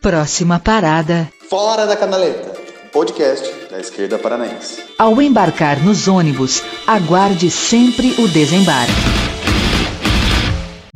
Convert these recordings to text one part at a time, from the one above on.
Próxima parada. Fora da Canaleta, podcast da esquerda paranaense. Ao embarcar nos ônibus, aguarde sempre o desembarque.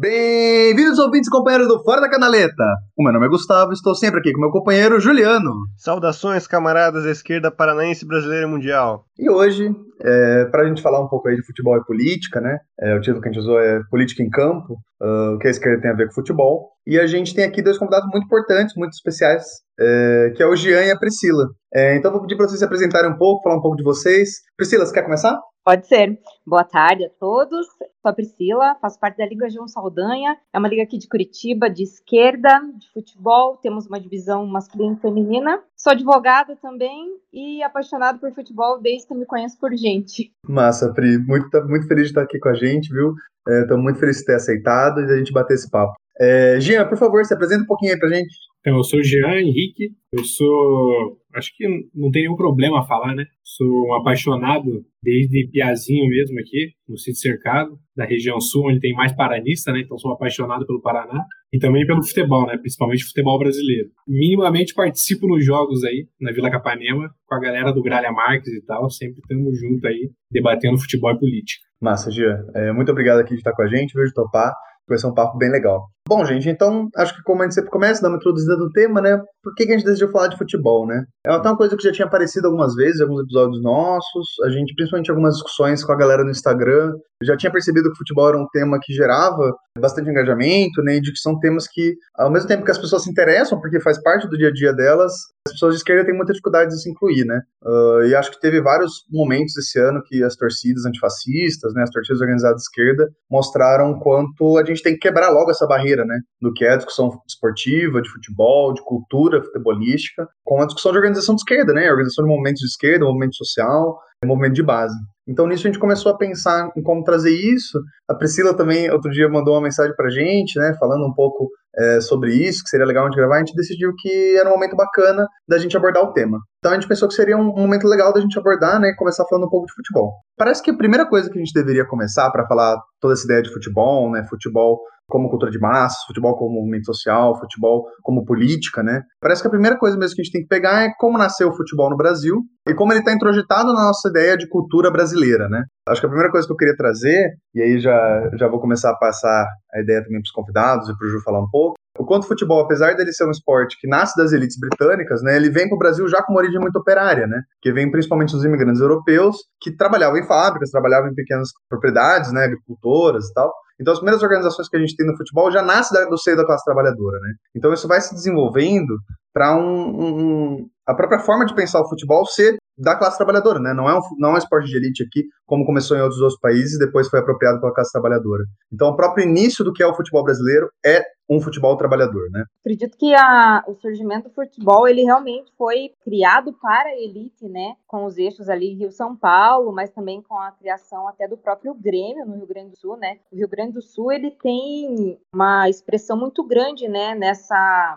Bem-vindos, ouvintes e companheiros do Fora da Canaleta. O meu nome é Gustavo estou sempre aqui com meu companheiro Juliano. Saudações, camaradas da esquerda paranaense brasileira e mundial. E hoje, é, para a gente falar um pouco aí de futebol e política, né? É, o título que a gente usou é Política em Campo, uh, o que a esquerda tem a ver com futebol. E a gente tem aqui dois convidados muito importantes, muito especiais, é, que é o Jean e a Priscila. É, então vou pedir para vocês se apresentarem um pouco, falar um pouco de vocês. Priscila, você quer começar? Pode ser. Boa tarde a todos. Sou a Priscila, faço parte da Liga João Saldanha. É uma liga aqui de Curitiba, de esquerda, de futebol. Temos uma divisão masculina e feminina. Sou advogada também e apaixonada por futebol desde que me conheço por gente. Massa, Pri. Muito, muito feliz de estar aqui com a gente, viu? Estou é, muito feliz de ter aceitado e de a gente bater esse papo. É, Jean, por favor, se apresenta um pouquinho aí pra gente. Então, eu sou Jean Henrique, eu sou. Acho que não tem nenhum problema falar, né? Sou um apaixonado desde Piazinho mesmo aqui, no sítio cercado, da região sul, onde tem mais paranista, né? Então sou apaixonado pelo Paraná e também pelo futebol, né? Principalmente futebol brasileiro. Minimamente participo nos jogos aí, na Vila Capanema, com a galera do Gralha Marques e tal, sempre estamos junto aí, debatendo futebol e política. Massa, Jean. É, muito obrigado aqui de estar com a gente, vejo topar. Vai ser um papo bem legal. Bom, gente, então acho que como a gente sempre começa, dá uma introduzida do tema, né? Por que, que a gente decidiu falar de futebol, né? É uma coisa que já tinha aparecido algumas vezes, alguns episódios nossos, a gente, principalmente algumas discussões com a galera no Instagram, já tinha percebido que o futebol era um tema que gerava bastante engajamento, né? E de que são temas que, ao mesmo tempo que as pessoas se interessam, porque faz parte do dia a dia delas, as pessoas de esquerda têm muita dificuldade de se incluir, né? Uh, e acho que teve vários momentos esse ano que as torcidas antifascistas, né? As torcidas organizadas de esquerda mostraram quanto a gente tem que quebrar logo essa barreira, né? Do que é a discussão esportiva, de futebol, de cultura futebolística, com a discussão de organização de esquerda, né? Organização de movimentos de esquerda, movimento social, movimento de base. Então nisso a gente começou a pensar em como trazer isso. A Priscila também outro dia mandou uma mensagem pra gente, né, falando um pouco é, sobre isso, que seria legal a gente gravar. A gente decidiu que era um momento bacana da gente abordar o tema. Então a gente pensou que seria um momento legal da gente abordar, né, começar falando um pouco de futebol. Parece que a primeira coisa que a gente deveria começar para falar toda essa ideia de futebol, né, futebol como cultura de massas, futebol como movimento social, futebol como política, né? Parece que a primeira coisa mesmo que a gente tem que pegar é como nasceu o futebol no Brasil e como ele está introjetado na nossa ideia de cultura brasileira, né? Acho que a primeira coisa que eu queria trazer, e aí já, já vou começar a passar a ideia também para os convidados e para o Ju falar um pouco, o quanto o futebol, apesar dele ser um esporte que nasce das elites britânicas, né, ele vem para o Brasil já com uma origem muito operária, né, que vem principalmente dos imigrantes europeus que trabalhavam em fábricas, trabalhavam em pequenas propriedades, né, agricultoras e tal, então, as primeiras organizações que a gente tem no futebol já nascem do seio da classe trabalhadora, né? Então, isso vai se desenvolvendo para um, um, a própria forma de pensar o futebol ser da classe trabalhadora, né? Não é um, não é um esporte de elite aqui, como começou em outros, outros países e depois foi apropriado pela classe trabalhadora. Então, o próprio início do que é o futebol brasileiro é um futebol trabalhador, né? Acredito que a, o surgimento do futebol, ele realmente foi criado para a elite, né? Com os eixos ali Rio-São Paulo, mas também com a criação até do próprio Grêmio no Rio Grande do Sul, né? O Rio Grande do Sul, ele tem uma expressão muito grande, né? Nessa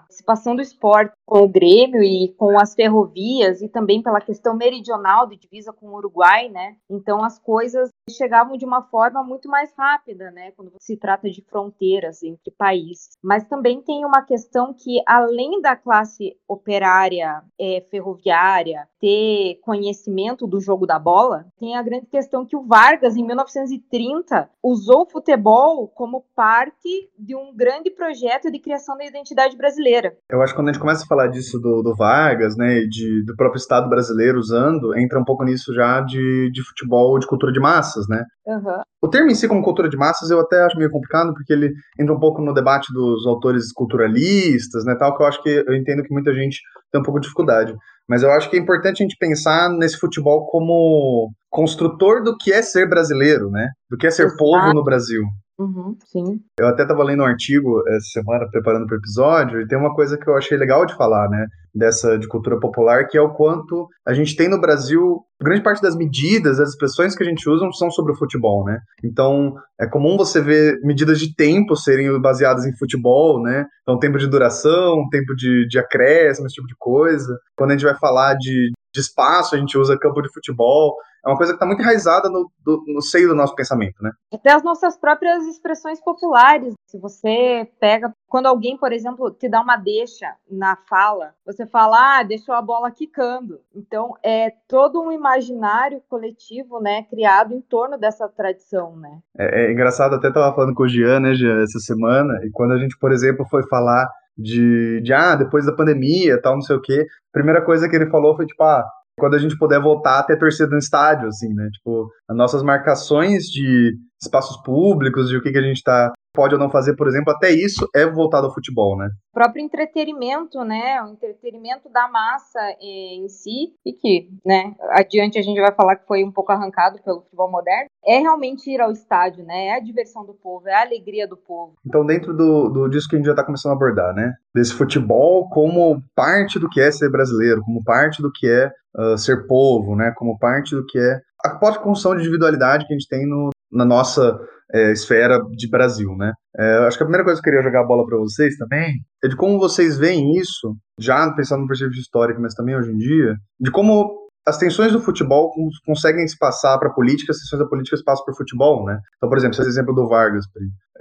participação do esporte com o Grêmio e com as ferrovias e também pela questão meridional de divisa com o Uruguai, né? Então as coisas chegavam de uma forma muito mais rápida, né? Quando se trata de fronteiras entre países. Mas também tem uma questão que, além da classe operária é, ferroviária ter conhecimento do jogo da bola, tem a grande questão que o Vargas, em 1930, usou o futebol como parte de um grande projeto de criação da identidade brasileira. Eu acho que quando a gente começa a falar disso do, do Vargas, né, e de, do próprio Estado brasileiro usando, entra um pouco nisso já de, de futebol, de cultura de massas, né? Uhum. O termo em si como cultura de massas eu até acho meio complicado, porque ele entra um pouco no debate dos autores culturalistas, né, tal, que eu acho que eu entendo que muita gente tem um pouco de dificuldade. Mas eu acho que é importante a gente pensar nesse futebol como construtor do que é ser brasileiro, né? Do que é ser Exato. povo no Brasil. Uhum, sim. Eu até estava lendo um artigo essa semana, preparando para o episódio, e tem uma coisa que eu achei legal de falar, né? Dessa de cultura popular, que é o quanto a gente tem no Brasil. Grande parte das medidas, as expressões que a gente usa são sobre o futebol, né? Então, é comum você ver medidas de tempo serem baseadas em futebol, né? Então, tempo de duração, tempo de, de acréscimo, esse tipo de coisa. Quando a gente vai falar de, de espaço, a gente usa campo de futebol. É uma coisa que está muito enraizada no, do, no seio do nosso pensamento, né? Até as nossas próprias expressões populares. Se você pega, quando alguém, por exemplo, te dá uma deixa na fala, você fala, ah, deixou a bola quicando. Então, é todo um imaginário coletivo, né, criado em torno dessa tradição, né? É, é engraçado, até estava falando com o Jean, né, Jean, essa semana, e quando a gente, por exemplo, foi falar de, de ah, depois da pandemia, tal, não sei o quê, a primeira coisa que ele falou foi, tipo, ah, quando a gente puder voltar a ter torcida no estádio, assim, né? Tipo, as nossas marcações de espaços públicos, de o que, que a gente tá, pode ou não fazer, por exemplo, até isso é voltado ao futebol, né? O próprio entretenimento, né? O entretenimento da massa eh, em si, e que, né, adiante a gente vai falar que foi um pouco arrancado pelo futebol moderno, é realmente ir ao estádio, né? É a diversão do povo, é a alegria do povo. Então, dentro do, do disso que a gente já tá começando a abordar, né? Desse futebol como parte do que é ser brasileiro, como parte do que é uh, ser povo, né? Como parte do que é a própria construção de individualidade que a gente tem no, na nossa é, esfera de Brasil, né? É, acho que a primeira coisa que eu queria jogar a bola para vocês também é de como vocês veem isso, já pensando no perspectiva histórica, mas também hoje em dia, de como as tensões do futebol conseguem se passar para a política, as tensões da política se passam para o futebol, né? Então, por exemplo, esse exemplo do Vargas,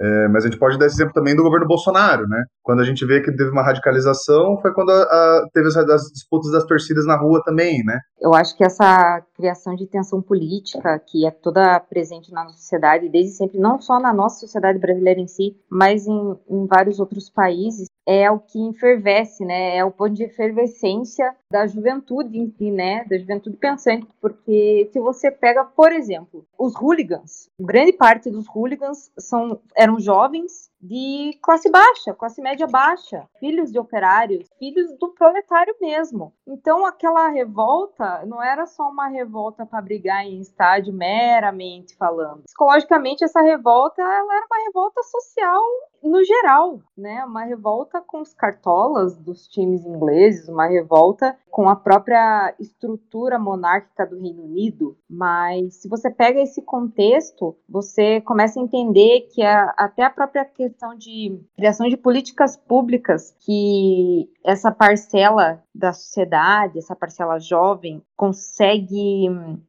é, mas a gente pode dar esse exemplo também do governo Bolsonaro, né? Quando a gente vê que teve uma radicalização, foi quando a, a, teve as, as, disputas das torcidas na rua também, né? Eu acho que essa criação de tensão política, que é toda presente na sociedade, desde sempre, não só na nossa sociedade brasileira em si, mas em, em vários outros países, é o que enfervesce, né? É o ponto de efervescência da juventude em si, né? Da juventude pensante, porque se você pega, por exemplo, os hooligans, grande parte dos hooligans são eram jovens de classe baixa, classe média baixa, filhos de operários, filhos do proletário mesmo. Então aquela revolta não era só uma revolta para brigar em estádio meramente falando. Psicologicamente essa revolta ela era uma revolta social no geral, né? Uma revolta com os cartolas dos times ingleses, uma revolta com a própria estrutura monárquica do Reino Unido. Mas se você pega esse contexto, você começa a entender que a, até a própria questão de criação de políticas públicas que essa parcela da sociedade, essa parcela jovem, consegue,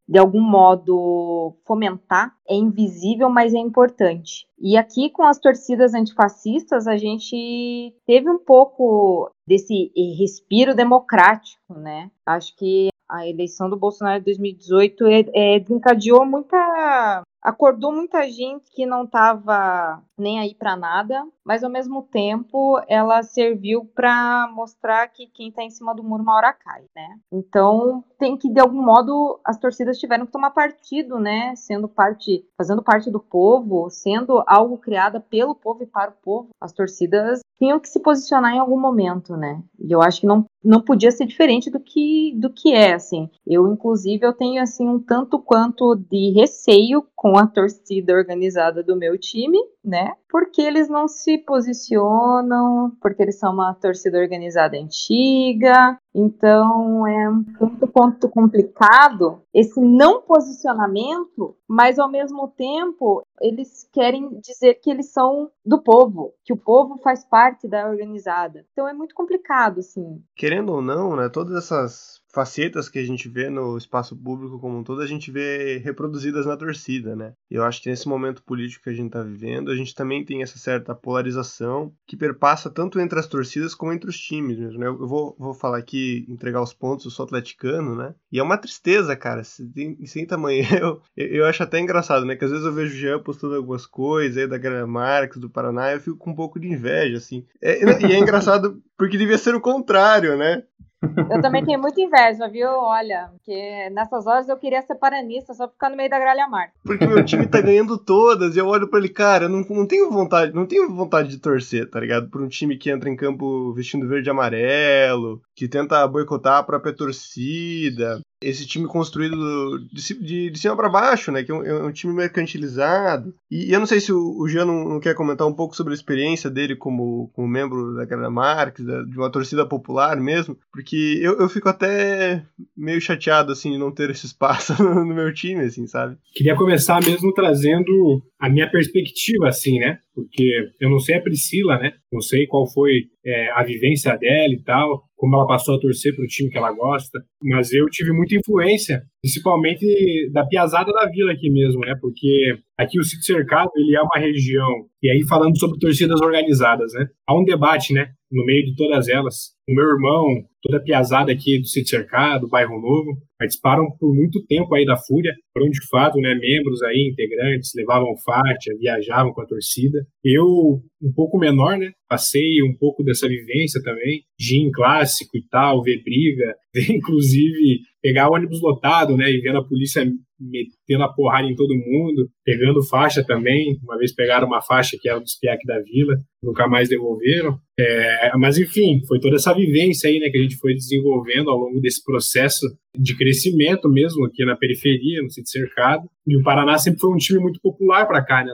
de algum modo, fomentar, é invisível, mas é importante. E aqui, com as torcidas antifascistas, a gente teve um pouco desse respiro democrático, né? Acho que a eleição do Bolsonaro de 2018 é, é, desencadeou muita acordou muita gente que não estava nem aí para nada, mas ao mesmo tempo ela serviu para mostrar que quem está em cima do muro uma hora cai, né? Então tem que de algum modo as torcidas tiveram que tomar partido, né? Sendo parte, fazendo parte do povo, sendo algo criado pelo povo e para o povo, as torcidas tinham que se posicionar em algum momento, né? E eu acho que não, não podia ser diferente do que do que é, assim. Eu inclusive eu tenho assim um tanto quanto de receio com a torcida organizada do meu time, né? Porque eles não se posicionam, porque eles são uma torcida organizada antiga. Então é um quanto complicado esse não posicionamento, mas ao mesmo tempo eles querem dizer que eles são do povo, que o povo faz parte da organizada. Então é muito complicado, assim. Querendo ou não, né, todas essas facetas que a gente vê no espaço público como um todo, a gente vê reproduzidas na torcida, né? Eu acho que nesse momento político que a gente está vivendo, a gente também tem essa certa polarização que perpassa tanto entre as torcidas como entre os times mesmo, né? Eu vou, vou falar aqui, entregar os pontos, eu sou atleticano, né? E é uma tristeza, cara, sem, sem tamanho. Eu, eu acho até engraçado, né? Que às vezes eu vejo o Jean postando algumas coisas aí da Grana Marques, do Paraná, eu fico com um pouco de inveja, assim. É, e é engraçado porque devia ser o contrário, né? Eu também tenho muita inveja, viu? Olha, porque nessas horas eu queria ser paranista, só ficar no meio da gralha mar. Porque meu time tá ganhando todas, e eu olho pra ele, cara, eu não, não tenho vontade, não tenho vontade de torcer, tá ligado? Pra um time que entra em campo vestindo verde e amarelo, que tenta boicotar a própria torcida, esse time construído de, de, cima para baixo, né? Que é um, é um, time mercantilizado. E, eu não sei se o, o Jean não, não, quer comentar um pouco sobre a experiência dele como, como membro da Grana Marques, da, de uma torcida popular mesmo, porque eu, eu fico até meio chateado, assim, de não ter esse espaço no, no meu time, assim, sabe? Queria começar mesmo trazendo a minha perspectiva, assim, né? Porque eu não sei a Priscila, né? Não sei qual foi é, a vivência dela e tal. como ela passou a torcer para o time que ela gosta. Mas eu tive muita influência, principalmente da piazada da vila aqui mesmo, né? Porque aqui o Sítio Cercado, ele é uma região, e aí falando sobre torcidas organizadas, né? Há um debate, né? No meio de todas elas. O meu irmão, toda a piazada aqui do Sítio Cercado, Bairro Novo, participaram por muito tempo aí da Fúria, foram de fato, né, membros aí, integrantes, levavam faixa, viajavam com a torcida. Eu, um pouco menor, né, passei um pouco dessa vivência também, gin clássico e tal, ver briga, ver inclusive pegar ônibus lotado, né, e vendo a polícia metendo a porrada em todo mundo, pegando faixa também. Uma vez pegaram uma faixa que era dos PIAC da Vila, nunca mais devolveram. É, mas enfim, foi toda essa vivência aí, né, que a gente foi desenvolvendo ao longo desse processo de crescimento mesmo aqui na periferia, no sítio cercado. E o Paraná sempre foi um time muito popular para cá, né?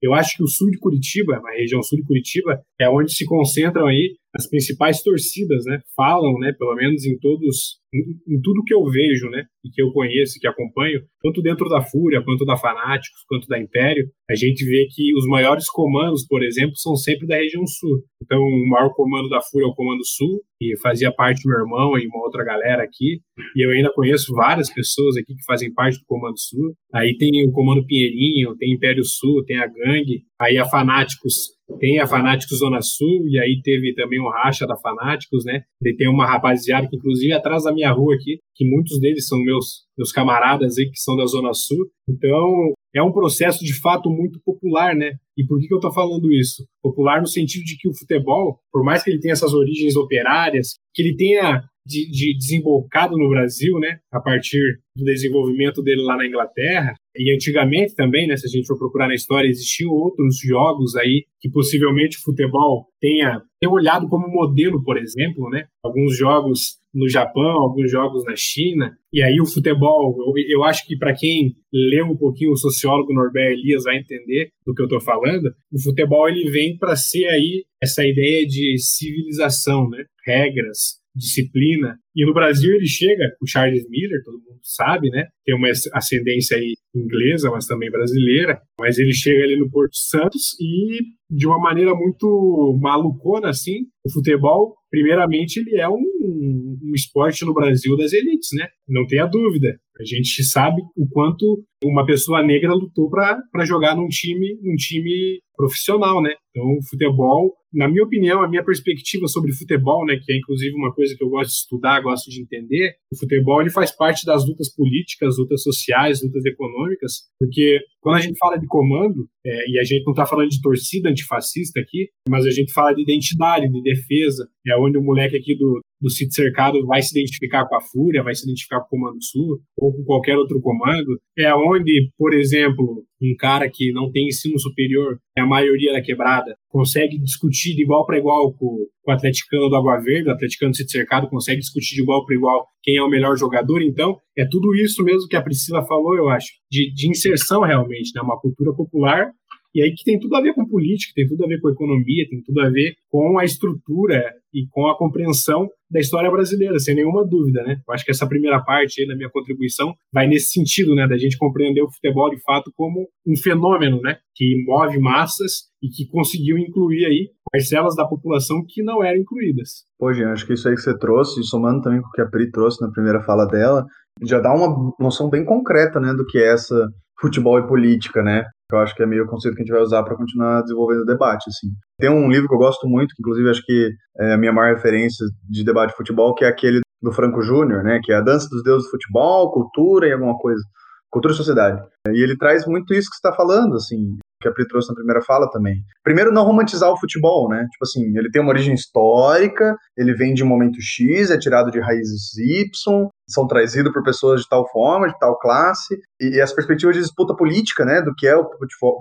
eu acho que o sul de Curitiba, a região sul de Curitiba, é onde se concentram aí as principais torcidas, né? Falam, né? Pelo menos em todos, em, em, tudo que eu vejo, né? E que eu conheço, que acompanho, tanto dentro da Fúria, quanto da Fanáticos, quanto da Império, a gente vê que os maiores comandos, por exemplo, são sempre da região sul. Então, o maior comando da Fúria é o Comando Sul, e fazia parte do meu irmão e uma outra galera aqui. E eu ainda conheço várias pessoas aqui que fazem parte do Comando Sul. Aí tem o Comando Pinheirinho, tem Império Sul, tem a Gangue, aí a Fanáticos tem a Fanáticos Zona Sul, e aí teve também o racha da Fanáticos, né? E tem uma rapaziada que, inclusive, atrás da minha rua aqui, que muitos deles são meus, meus camaradas aí, que são da Zona Sul. Então, é um processo de fato muito popular, né? E por que, que eu estou falando isso? Popular no sentido de que o futebol, por mais que ele tenha essas origens operárias, que ele tenha de, de desembocado no Brasil, né? A partir do desenvolvimento dele lá na Inglaterra, e antigamente também, né, se a gente for procurar na história, existiam outros jogos aí que possivelmente o futebol tenha, tenha olhado como modelo, por exemplo, né? Alguns jogos no Japão, alguns jogos na China. E aí o futebol, eu, eu acho que para quem lê um pouquinho o sociólogo Norbert Elias vai entender do que eu estou falando. O futebol ele vem para ser aí essa ideia de civilização, né? Regras, disciplina. E no Brasil ele chega, o Charles Miller, todo mundo sabe, né? Tem uma ascendência aí inglesa, mas também brasileira. Mas ele chega ali no Porto Santos e, de uma maneira muito malucona, assim, o futebol, primeiramente, ele é um, um esporte no Brasil das elites, né? Não tenha dúvida. A gente sabe o quanto uma pessoa negra lutou para jogar num time, num time profissional, né? Então, futebol, na minha opinião, a minha perspectiva sobre futebol, né, que é inclusive uma coisa que eu gosto de estudar, gosto de entender, o futebol ele faz parte das lutas políticas, lutas sociais, lutas econômicas, porque quando a gente fala de comando, é, e a gente não está falando de torcida antifascista aqui, mas a gente fala de identidade, de defesa, é onde o moleque aqui do, do sítio cercado vai se identificar com a Fúria, vai se identificar com o Comando Sul, ou com qualquer outro comando, é onde, por exemplo, um cara que não tem ensino superior, é a maioria da quebrada, consegue discutir de igual para igual com, com o atleticano do Água Verde, o atleticano do sítio cercado consegue discutir de igual para igual quem é o melhor jogador, então é tudo isso mesmo que a Priscila falou, eu acho, de, de inserção realmente, né? uma cultura popular e aí que tem tudo a ver com política, tem tudo a ver com economia, tem tudo a ver com a estrutura e com a compreensão da história brasileira, sem nenhuma dúvida, né? Eu acho que essa primeira parte aí da minha contribuição vai nesse sentido, né, da gente compreender o futebol de fato como um fenômeno, né, que move massas e que conseguiu incluir aí parcelas da população que não eram incluídas. Pô, Jean, acho que isso aí que você trouxe, somando também com o que a Pri trouxe na primeira fala dela, já dá uma noção bem concreta, né, do que é essa futebol e política, né? Eu acho que é meio o conceito que a gente vai usar para continuar desenvolvendo o debate, assim. Tem um livro que eu gosto muito, que inclusive acho que é a minha maior referência de debate de futebol, que é aquele do Franco Júnior, né? Que é a dança dos deuses do futebol, cultura e alguma coisa. Cultura e sociedade. E ele traz muito isso que você está falando, assim, que a Pri trouxe na primeira fala também. Primeiro, não romantizar o futebol, né? Tipo assim, ele tem uma origem histórica, ele vem de um momento X, é tirado de raízes Y, são trazidos por pessoas de tal forma, de tal classe, e, e as perspectivas de disputa política, né, do que é o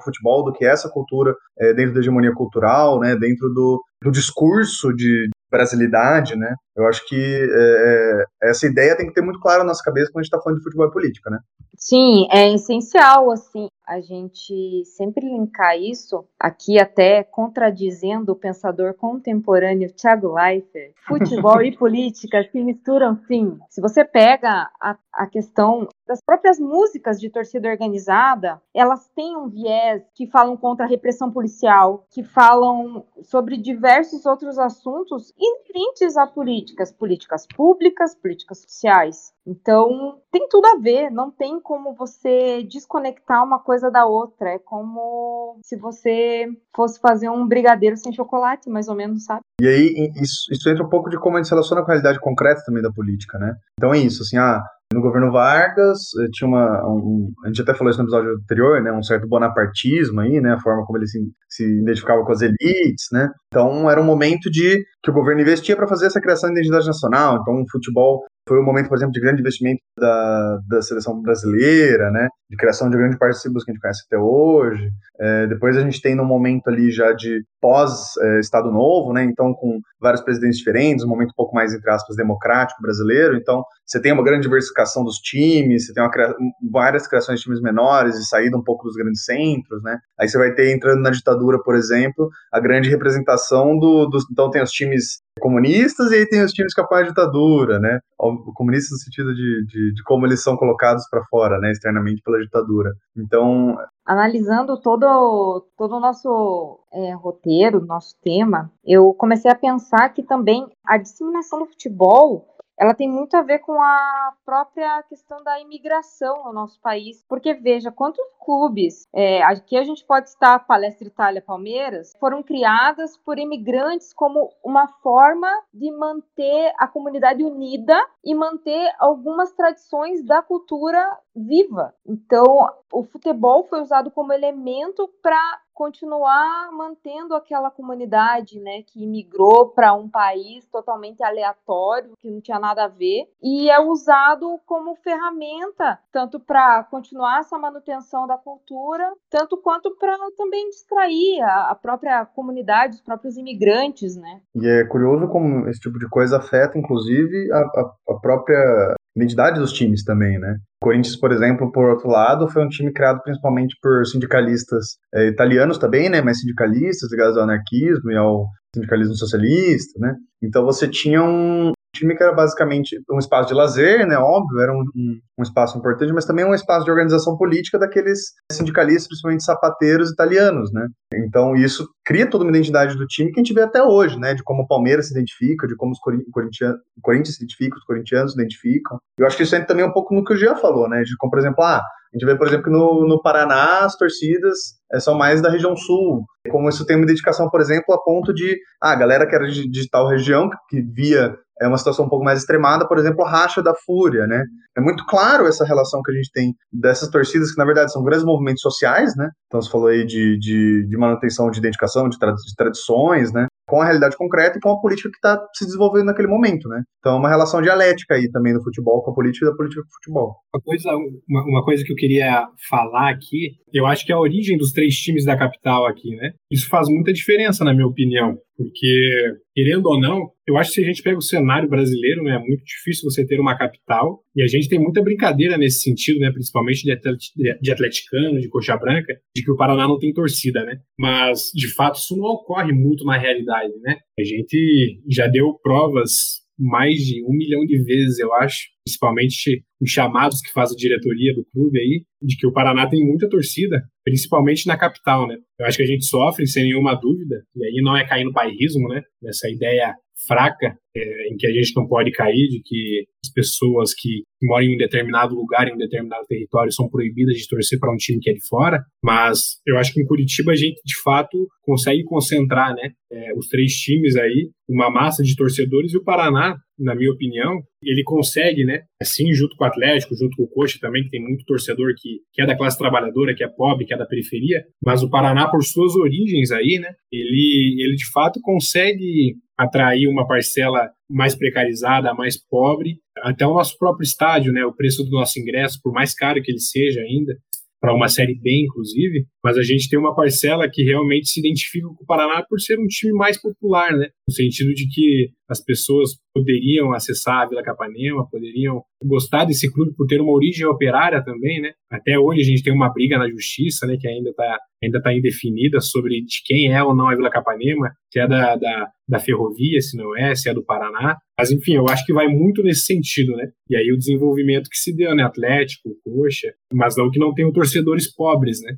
futebol, do que é essa cultura é, dentro da hegemonia cultural, né, dentro do, do discurso de brasilidade, né, eu acho que é, é, essa ideia tem que ter muito clara na nossa cabeça quando a gente está falando de futebol e política, né. Sim, é essencial, assim, a gente sempre linkar isso, aqui até contradizendo o pensador contemporâneo Thiago Leifert, futebol e política se misturam sim. Se você pega a, a questão das próprias músicas de torcida organizada, elas têm um viés que falam contra a repressão policial, que falam sobre diversos outros assuntos inerentes à política políticas, políticas públicas, políticas sociais. Então, tem tudo a ver, não tem como você desconectar uma coisa da outra. É como se você fosse fazer um brigadeiro sem chocolate, mais ou menos, sabe? E aí, isso, isso entra um pouco de como a gente relaciona com a realidade concreta também da política, né? Então é isso, assim, ah, no governo Vargas, eh, tinha uma. Um, a gente até falou isso no episódio anterior, né? Um certo bonapartismo aí, né? A forma como ele se, se identificava com as elites, né? Então era um momento de que o governo investia para fazer essa criação de identidade nacional. Então o futebol foi um momento, por exemplo, de grande investimento da, da seleção brasileira, né? De criação de grande parte dos símbolos que a gente conhece até hoje. É, depois a gente tem no momento ali já de pós-Estado é, Novo, né? Então, com vários presidentes diferentes, um momento um pouco mais, entre aspas, democrático brasileiro. Então, você tem uma grande diversificação dos times, você tem uma, várias criações de times menores e saída um pouco dos grandes centros, né? Aí você vai ter, entrando na ditadura, por exemplo, a grande representação do, do então tem os times comunistas e aí tem os times que apoiam a ditadura, né? Comunistas no sentido de, de, de como eles são colocados para fora, né? Externamente pela ditadura. Então. Analisando todo, todo o nosso é, roteiro, nosso tema, eu comecei a pensar que também a disseminação do futebol ela tem muito a ver com a própria questão da imigração no nosso país, porque veja quantos clubes, é, aqui a gente pode estar Palestra Itália, Palmeiras, foram criadas por imigrantes como uma forma de manter a comunidade unida e manter algumas tradições da cultura viva. Então, o futebol foi usado como elemento para continuar mantendo aquela comunidade, né, que migrou para um país totalmente aleatório, que não tinha nada a ver, e é usado como ferramenta tanto para continuar essa manutenção da cultura, tanto quanto para também distrair a, a, própria comunidade, os próprios imigrantes, né? E é curioso como esse tipo de coisa afeta, inclusive, a, a, a própria identidade dos times também, né? Corinthians, por exemplo, por outro lado, foi um time criado principalmente por sindicalistas é, italianos também, né? Mas sindicalistas ligados ao anarquismo e ao sindicalismo socialista, né? Então você tinha um, time que era basicamente um espaço de lazer, né, óbvio, era um, um, um, espaço importante, mas também um espaço de organização política daqueles sindicalistas, principalmente sapateiros italianos, né. Então isso cria toda uma identidade do time que a gente vê até hoje, né, de como o Palmeiras se identifica, de como os corintianos, Corinthians se identifica, os corintianos se identificam. Eu acho que isso entra também um pouco no que o Gia falou, né, de como, por exemplo, ah, a gente vê, por exemplo, que no, no Paraná as torcidas é, são mais da região sul. Como isso tem uma dedicação, por exemplo, a ponto de ah, a galera que era de, de tal região, que via é uma situação um pouco mais extremada, por exemplo, racha da fúria, né? É muito claro essa relação que a gente tem dessas torcidas, que na verdade são grandes movimentos sociais, né? Então você falou aí de, de, de manutenção de identificação, de, tra de tradições, né? com a realidade concreta e com a política que está se desenvolvendo naquele momento, né? Então é uma relação dialética aí também do futebol com a política e da política com o futebol. Uma coisa, uma, uma, coisa que eu queria falar aqui, eu acho que é a origem dos três times da capital aqui, né? Isso faz muita diferença, na minha opinião, porque, querendo ou não, eu acho que se a gente pega o cenário brasileiro, né, é muito difícil você ter uma capital, e a gente tem muita brincadeira nesse sentido, né, principalmente de, de atleticano, de coxa branca, de que o Paraná não tem torcida, né? Mas, de fato, isso não ocorre muito na realidade, né? A gente já deu provas mais de um milhão de vezes, eu acho, principalmente os chamados que faz a diretoria do clube aí, de que o Paraná tem muita torcida, principalmente na capital, né? Eu acho que a gente sofre sem nenhuma dúvida, e aí não é cair no bairrismo, né? Nessa ideia fraca é, em que a gente não pode cair, de que as pessoas que moram em um determinado lugar, em um determinado território, são proibidas de torcer para um time que é de fora, mas eu acho que em Curitiba a gente, de fato, consegue concentrar né, é, os três times aí, uma massa de torcedores, e o Paraná, na minha opinião, ele consegue, né, assim, junto com o Atlético, junto com o Coxa também, que tem muito torcedor que, que é da classe trabalhadora, que é pobre, que é da periferia, mas o Paraná, por suas origens aí, né, ele, ele de fato consegue atrair uma parcela mais precarizada, mais pobre, até o nosso próprio estádio, né, o preço do nosso ingresso, por mais caro que ele seja ainda, para uma série B, inclusive, mas a gente tem uma parcela que realmente se identifica com o Paraná por ser um time mais popular, né? No sentido de que as pessoas poderiam acessar a Vila Capanema, poderiam gostar desse clube por ter uma origem operária também, né? Até hoje a gente tem uma briga na justiça, né, que ainda está ainda tá indefinida sobre de quem é ou não a Vila Capanema, se é da, da, da ferrovia, se não é, se é do Paraná. Mas enfim, eu acho que vai muito nesse sentido, né? E aí o desenvolvimento que se deu, né? Atlético, Coxa, mas não que não tenham torcedores pobres, né?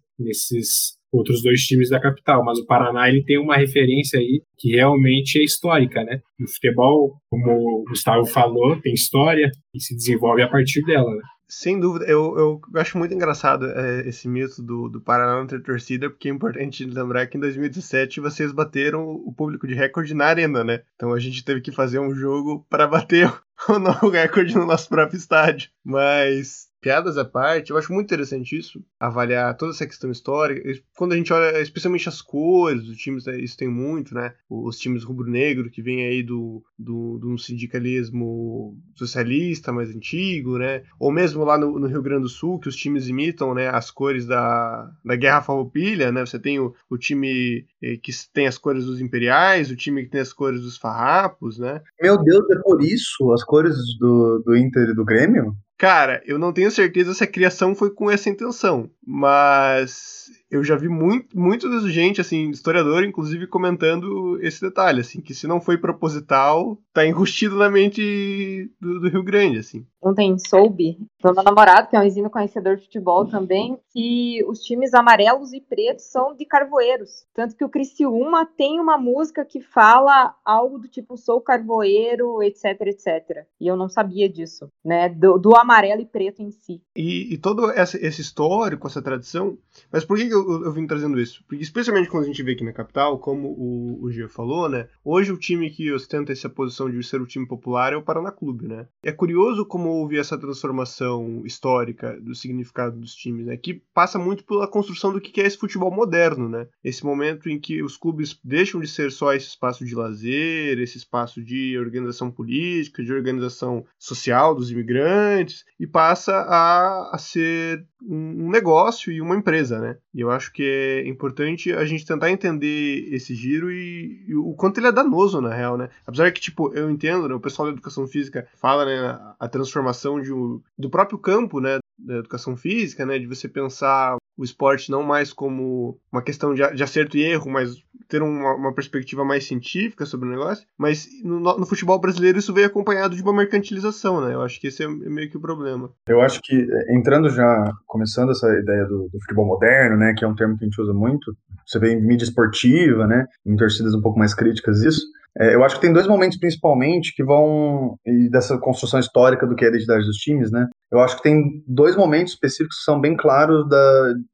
Nesses, outros dois times da capital, mas o Paraná ele tem uma referência aí que realmente é histórica, né? O futebol, como o Gustavo falou, tem história e se desenvolve a partir dela, né? Sem dúvida, eu, eu acho muito engraçado é, esse mito do, do Paraná não ter torcida, porque é importante lembrar que em 2017 vocês bateram o público de recorde na arena, né? Então a gente teve que fazer um jogo para bater o novo recorde no nosso próprio estádio. Mas piadas à parte, eu acho muito interessante isso, avaliar toda essa questão histórica. Quando a gente olha especialmente as cores dos times, né, isso tem muito, né? Os times rubro-negro que vem aí do, do, do, sindicalismo socialista mais antigo, né? Ou mesmo lá no, no, Rio Grande do Sul, que os times imitam né, as cores da, da Guerra Farroupilha, né? Você tem o, o time eh, que tem as cores dos imperiais, o time que tem as cores dos farrapos, né? Meu Deus, é por isso as cores do, do Inter e do Grêmio? Cara, eu não tenho certeza se a criação foi com essa intenção, mas eu já vi muito, muito gente, assim, historiador, inclusive, comentando esse detalhe, assim, que se não foi proposital, tá enrustido na mente do, do Rio Grande, assim. Ontem soube do meu namorado, que é um exímio conhecedor de futebol também, que os times amarelos e pretos são de carvoeiros. Tanto que o Criciúma tem uma música que fala algo do tipo sou carvoeiro, etc, etc. E eu não sabia disso, né? Do, do amarelo e preto em si. E, e todo esse, esse histórico, essa tradição. Mas por que eu eu, vim trazendo isso? Porque, especialmente quando a gente vê aqui na capital, como o, o Gia falou, né? Hoje o time que ostenta essa posição de ser o time popular é o Paraná Clube, né? É curioso como houve essa transformação histórica do significado dos times, né? Que passa muito pela construção do que é esse futebol moderno, né? Esse momento em que os clubes deixam de ser só esse espaço de lazer, esse espaço de organização política, de organização social dos imigrantes, e passa a, a ser um negócio e uma empresa, né? E eu acho que é importante a gente tentar entender esse giro e, e, o quanto ele é danoso, na real, né? Apesar que, tipo, eu entendo, né? O pessoal da educação física fala, né? A transformação de um, do próprio campo, né? Da educação física, né? De você pensar o esporte não mais como uma questão de, de acerto e erro, mas ter uma, uma, perspectiva mais científica sobre o negócio. Mas no, no, futebol brasileiro isso veio acompanhado de uma mercantilização, né? Eu acho que esse é meio que o problema. Eu acho que, é, entrando já, começando essa ideia do, do futebol moderno, né? Que é um termo que a gente usa muito, você vê em mídia esportiva, né? Em torcidas um pouco mais críticas isso. É, eu acho que tem dois momentos principalmente que vão e dessa construção histórica do que é a identidade dos times, né? Eu acho que tem dois momentos específicos que são bem claros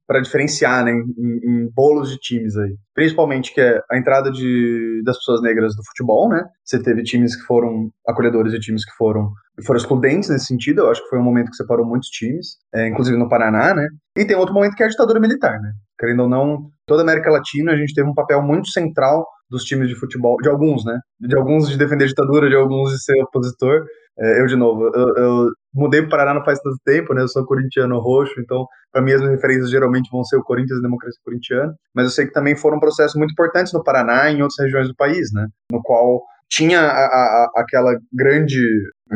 para diferenciar, né, em, em, bolos de times aí. Principalmente que é a entrada de, das pessoas negras do futebol, né? Você teve times que foram acolhedores e times que foram foram excludentes nesse sentido. Eu acho que foi um momento que separou muitos times, é, inclusive no Paraná, né? E tem outro momento que é a ditadura militar, né? Querendo ou não, toda a América Latina a gente teve um papel muito central dos times de futebol, de alguns, né? De alguns de defender a ditadura, de alguns de ser opositor. É, eu, de novo, eu, eu mudei para o Paraná não faz tanto tempo, né? Eu sou corintiano roxo, então, para mim, as referências geralmente vão ser o Corinthians e a democracia corintiana. Mas eu sei que também foram processos muito importantes no Paraná e em outras regiões do país, né? No qual tinha a, a, aquela grande,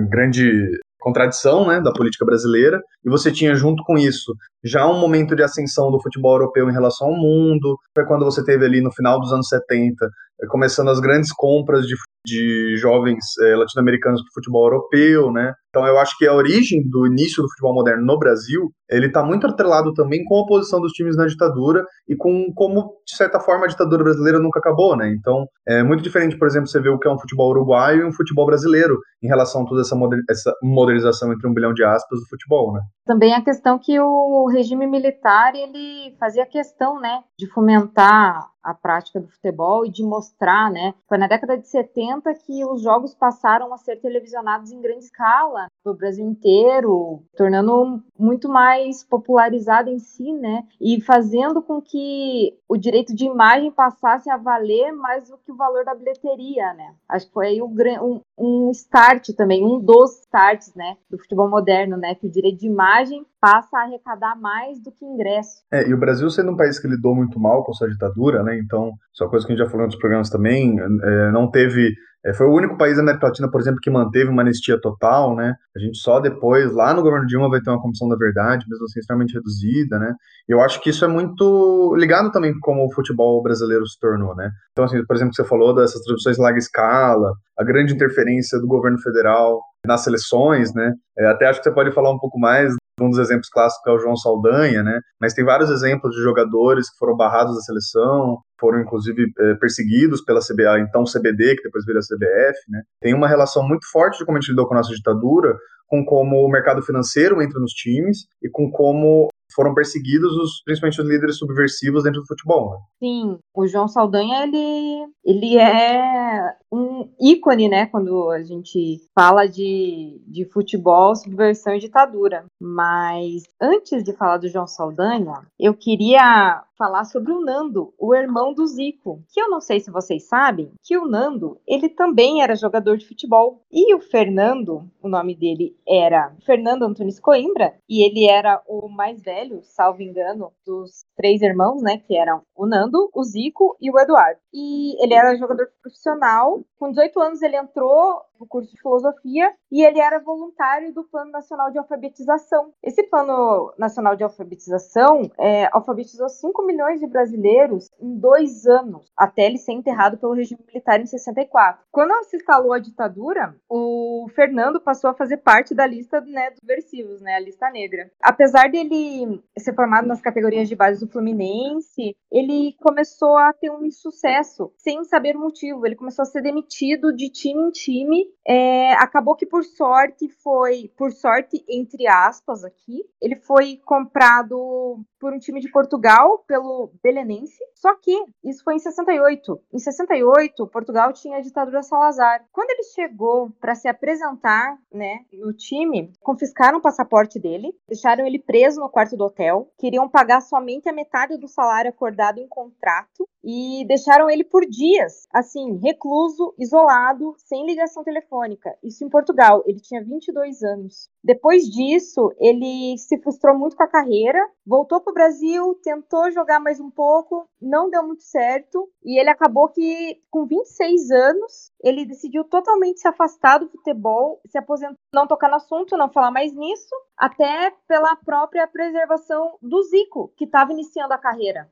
grande contradição né, da política brasileira, e você tinha junto com isso já um momento de ascensão do futebol europeu em relação ao mundo, foi quando você teve ali no final dos anos 70, eh, começando as grandes compras de, de jovens é, latino-americanos para o futebol europeu, né? Então eu acho que a origem do início do futebol moderno no Brasil, ele está muito atrelado também com a oposição dos times na ditadura e com como, de certa forma, a ditadura brasileira nunca acabou, né? Então é muito diferente, por exemplo, você vê o que é um futebol uruguaio e um futebol brasileiro em relação a toda essa, moder essa modernização entre um bilhão de aspas do futebol, né? Também a questão que o regime militar, ele fazia questão, né, de fomentar a prática do futebol e de mostrar, né? Foi na década de 70 que os jogos passaram a ser televisionados em grande escala no Brasil inteiro, tornando muito mais popularizado em si, né? E fazendo com que o direito de imagem passasse a valer mais do que o valor da bilheteria, né? Acho que foi aí um, um start também, um dos starts, né, do futebol moderno, né, que o direito de imagem passa a arrecadar mais do que ingresso. É, e o Brasil sendo um país que lidou muito mal com sua ditadura, né, então, isso é uma coisa que a gente já falou em outros programas também, é, não teve é, foi o único país da América Latina, por exemplo, que manteve uma anistia total, né? A gente só depois, lá no governo Dilma, vai ter uma comissão da verdade, mesmo assim extremamente reduzida, né? Eu acho que isso é muito ligado também com como o futebol brasileiro se tornou, né? Então, assim, por exemplo, você falou dessas transmissões em larga escala, a grande interferência do governo federal nas seleções, né? É, até acho que você pode falar um pouco mais Um dos exemplos clássicos é o João Saldanha, né? Mas tem vários exemplos de jogadores que foram barrados da seleção, foram inclusive é, perseguidos pela CBA, então CBD, que depois vira CBF, né? Tem uma relação muito forte de como a gente lidou com a nossa ditadura, com como o mercado financeiro entra nos times e com como foram perseguidos os, principalmente os líderes subversivos dentro do futebol. Né? Sim, o João Saldanha ele, ele é um ícone, né, quando a gente fala de, de futebol, subversão e ditadura. Mas antes de falar do João Saldanha, eu queria falar sobre o Nando, o irmão do Zico, que eu não sei se vocês sabem, que o Nando, ele também era jogador de futebol. E o Fernando, o nome dele era Fernando Antunes Coimbra, e ele era o mais velho, salvo engano, dos três irmãos, né, que eram o Nando, o Zico e o Eduardo. E ele era jogador profissional. Com 18 anos ele entrou no curso de filosofia e ele era voluntário do Plano Nacional de Alfabetização. Esse Plano Nacional de Alfabetização é, alfabetizou 5 milhões de brasileiros em dois anos, até ele ser enterrado pelo regime militar em 64. Quando se instalou a ditadura, o Fernando passou a fazer parte da lista né, dos versivos, né, a lista negra. Apesar dele ser formado nas categorias de base do Fluminense, ele começou a ter um insucesso sem saber o motivo. Ele começou a ser demitido de time em time. É, acabou que por sorte foi, por sorte entre aspas aqui, ele foi comprado por um time de Portugal pelo Belenense. Só que isso foi em 68. Em 68, Portugal tinha a ditadura Salazar. Quando ele chegou para se apresentar, né, no time, confiscaram o passaporte dele, deixaram ele preso no quarto do hotel, queriam pagar somente a metade do salário acordado em contrato e deixaram ele por dias, assim, recluso, isolado, sem ligação telefônica. Isso em Portugal. Ele tinha 22 anos. Depois disso, ele se frustrou muito com a carreira, voltou para o Brasil, tentou jogar mais um pouco, não deu muito certo, e ele acabou que, com 26 anos, ele decidiu totalmente se afastar do futebol, se aposentar, não tocar no assunto, não falar mais nisso, até pela própria preservação do Zico, que estava iniciando a carreira.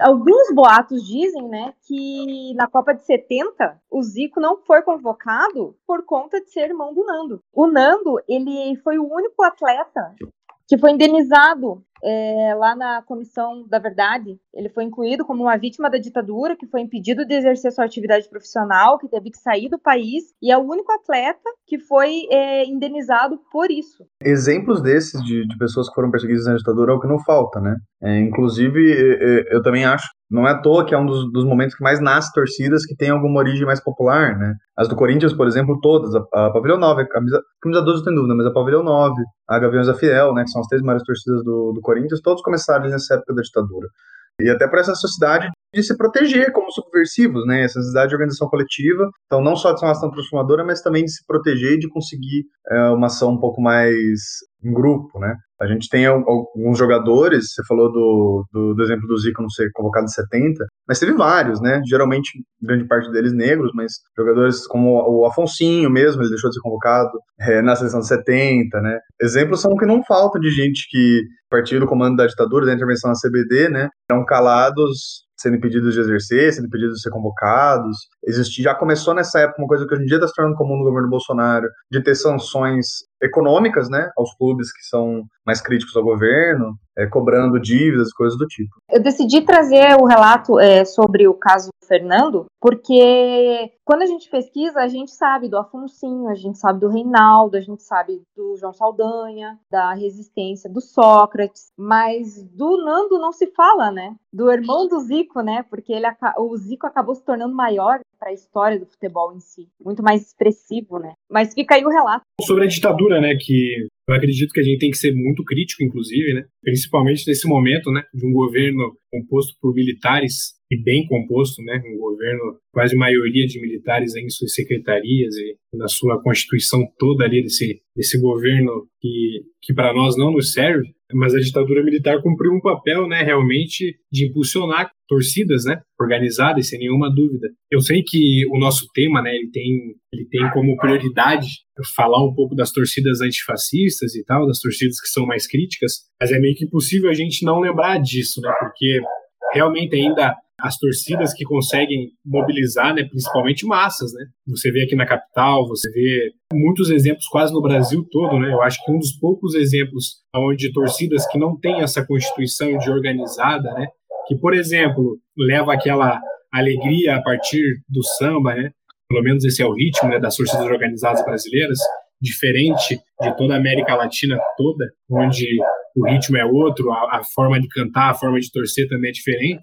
Alguns boatos dizem, né, que na Copa de 70 o Zico não foi convocado por conta de ser irmão do Nando. O Nando, ele foi o único atleta que foi indenizado é, lá na Comissão da Verdade. Ele foi incluído como uma vítima da ditadura, que foi impedido de exercer sua atividade profissional, que teve que sair do país, e é o único atleta que foi é, indenizado por isso. Exemplos desses, de, de, pessoas que foram perseguidas na ditadura, é o que não falta, né? É, inclusive, eu também acho, não é à toa que é um dos, dos, momentos que mais nasce torcidas que tem alguma origem mais popular, né? As do Corinthians, por exemplo, todas, a, a Pavilhão 9, a camisa, camisa 12 tem dúvida, mas a Pavilhão 9, a Gaviões da Fiel, né, que são as três maiores torcidas do, do Corinthians, todos começaram nessa época da ditadura. E até por essa sociedade de se proteger como subversivos, né? Essa necessidade de organização coletiva. Então, não só de ser uma ação transformadora, mas também de se proteger e de conseguir é, uma ação um pouco mais em grupo, né? A gente tem alguns jogadores, você falou do, do, do, exemplo do Zico não ser convocado em 70, mas teve vários, né? Geralmente, grande parte deles negros, mas jogadores como o Afonsinho mesmo, ele deixou de ser convocado é, na seleção de 70, né? Exemplos são que não falta de gente que partiu do comando da ditadura, da intervenção na CBD, né? Eram calados sendo impedidos de exercer, sendo impedidos de ser convocados. Existir, já começou nessa época uma coisa que hoje em dia está se tornando comum no governo Bolsonaro, de ter sanções econômicas, né, aos clubes que são mais críticos ao governo, é, cobrando dívidas, coisas do tipo. Eu decidi trazer o relato é, sobre o caso do Fernando, porque quando a gente pesquisa, a gente sabe do Afonso, a gente sabe do Reinaldo, a gente sabe do João Saldanha, da resistência do Sócrates, mas do Nando não se fala, né? Do irmão do Zico, né? Porque ele, o Zico acabou se tornando maior para a história do futebol em si, muito mais expressivo, né? Mas fica aí o relato. Sobre a ditadura, né? Que eu acredito que a gente tem que ser muito crítico, inclusive, né? Principalmente nesse momento, né? De um governo composto por militares e bem composto, né? Um governo quase maioria de militares em suas secretarias e na sua constituição toda ali desse, desse governo que, que para nós não nos serve, mas a ditadura militar cumpriu um papel, né, realmente de impulsionar torcidas, né, organizadas sem nenhuma dúvida. Eu sei que o nosso tema, né, ele tem ele tem como prioridade falar um pouco das torcidas antifascistas e tal, das torcidas que são mais críticas, mas é meio que impossível a gente não lembrar disso, né, porque realmente ainda as torcidas que conseguem mobilizar, né, principalmente massas, né? Você vê aqui na capital, você vê muitos exemplos quase no Brasil todo, né? Eu acho que um dos poucos exemplos onde torcidas que não têm essa constituição de organizada, né, que por exemplo leva aquela alegria a partir do samba, né? Pelo menos esse é o ritmo né, das torcidas organizadas brasileiras, diferente de toda a América Latina toda, onde o ritmo é outro, a, a forma de cantar, a forma de torcer também é diferente.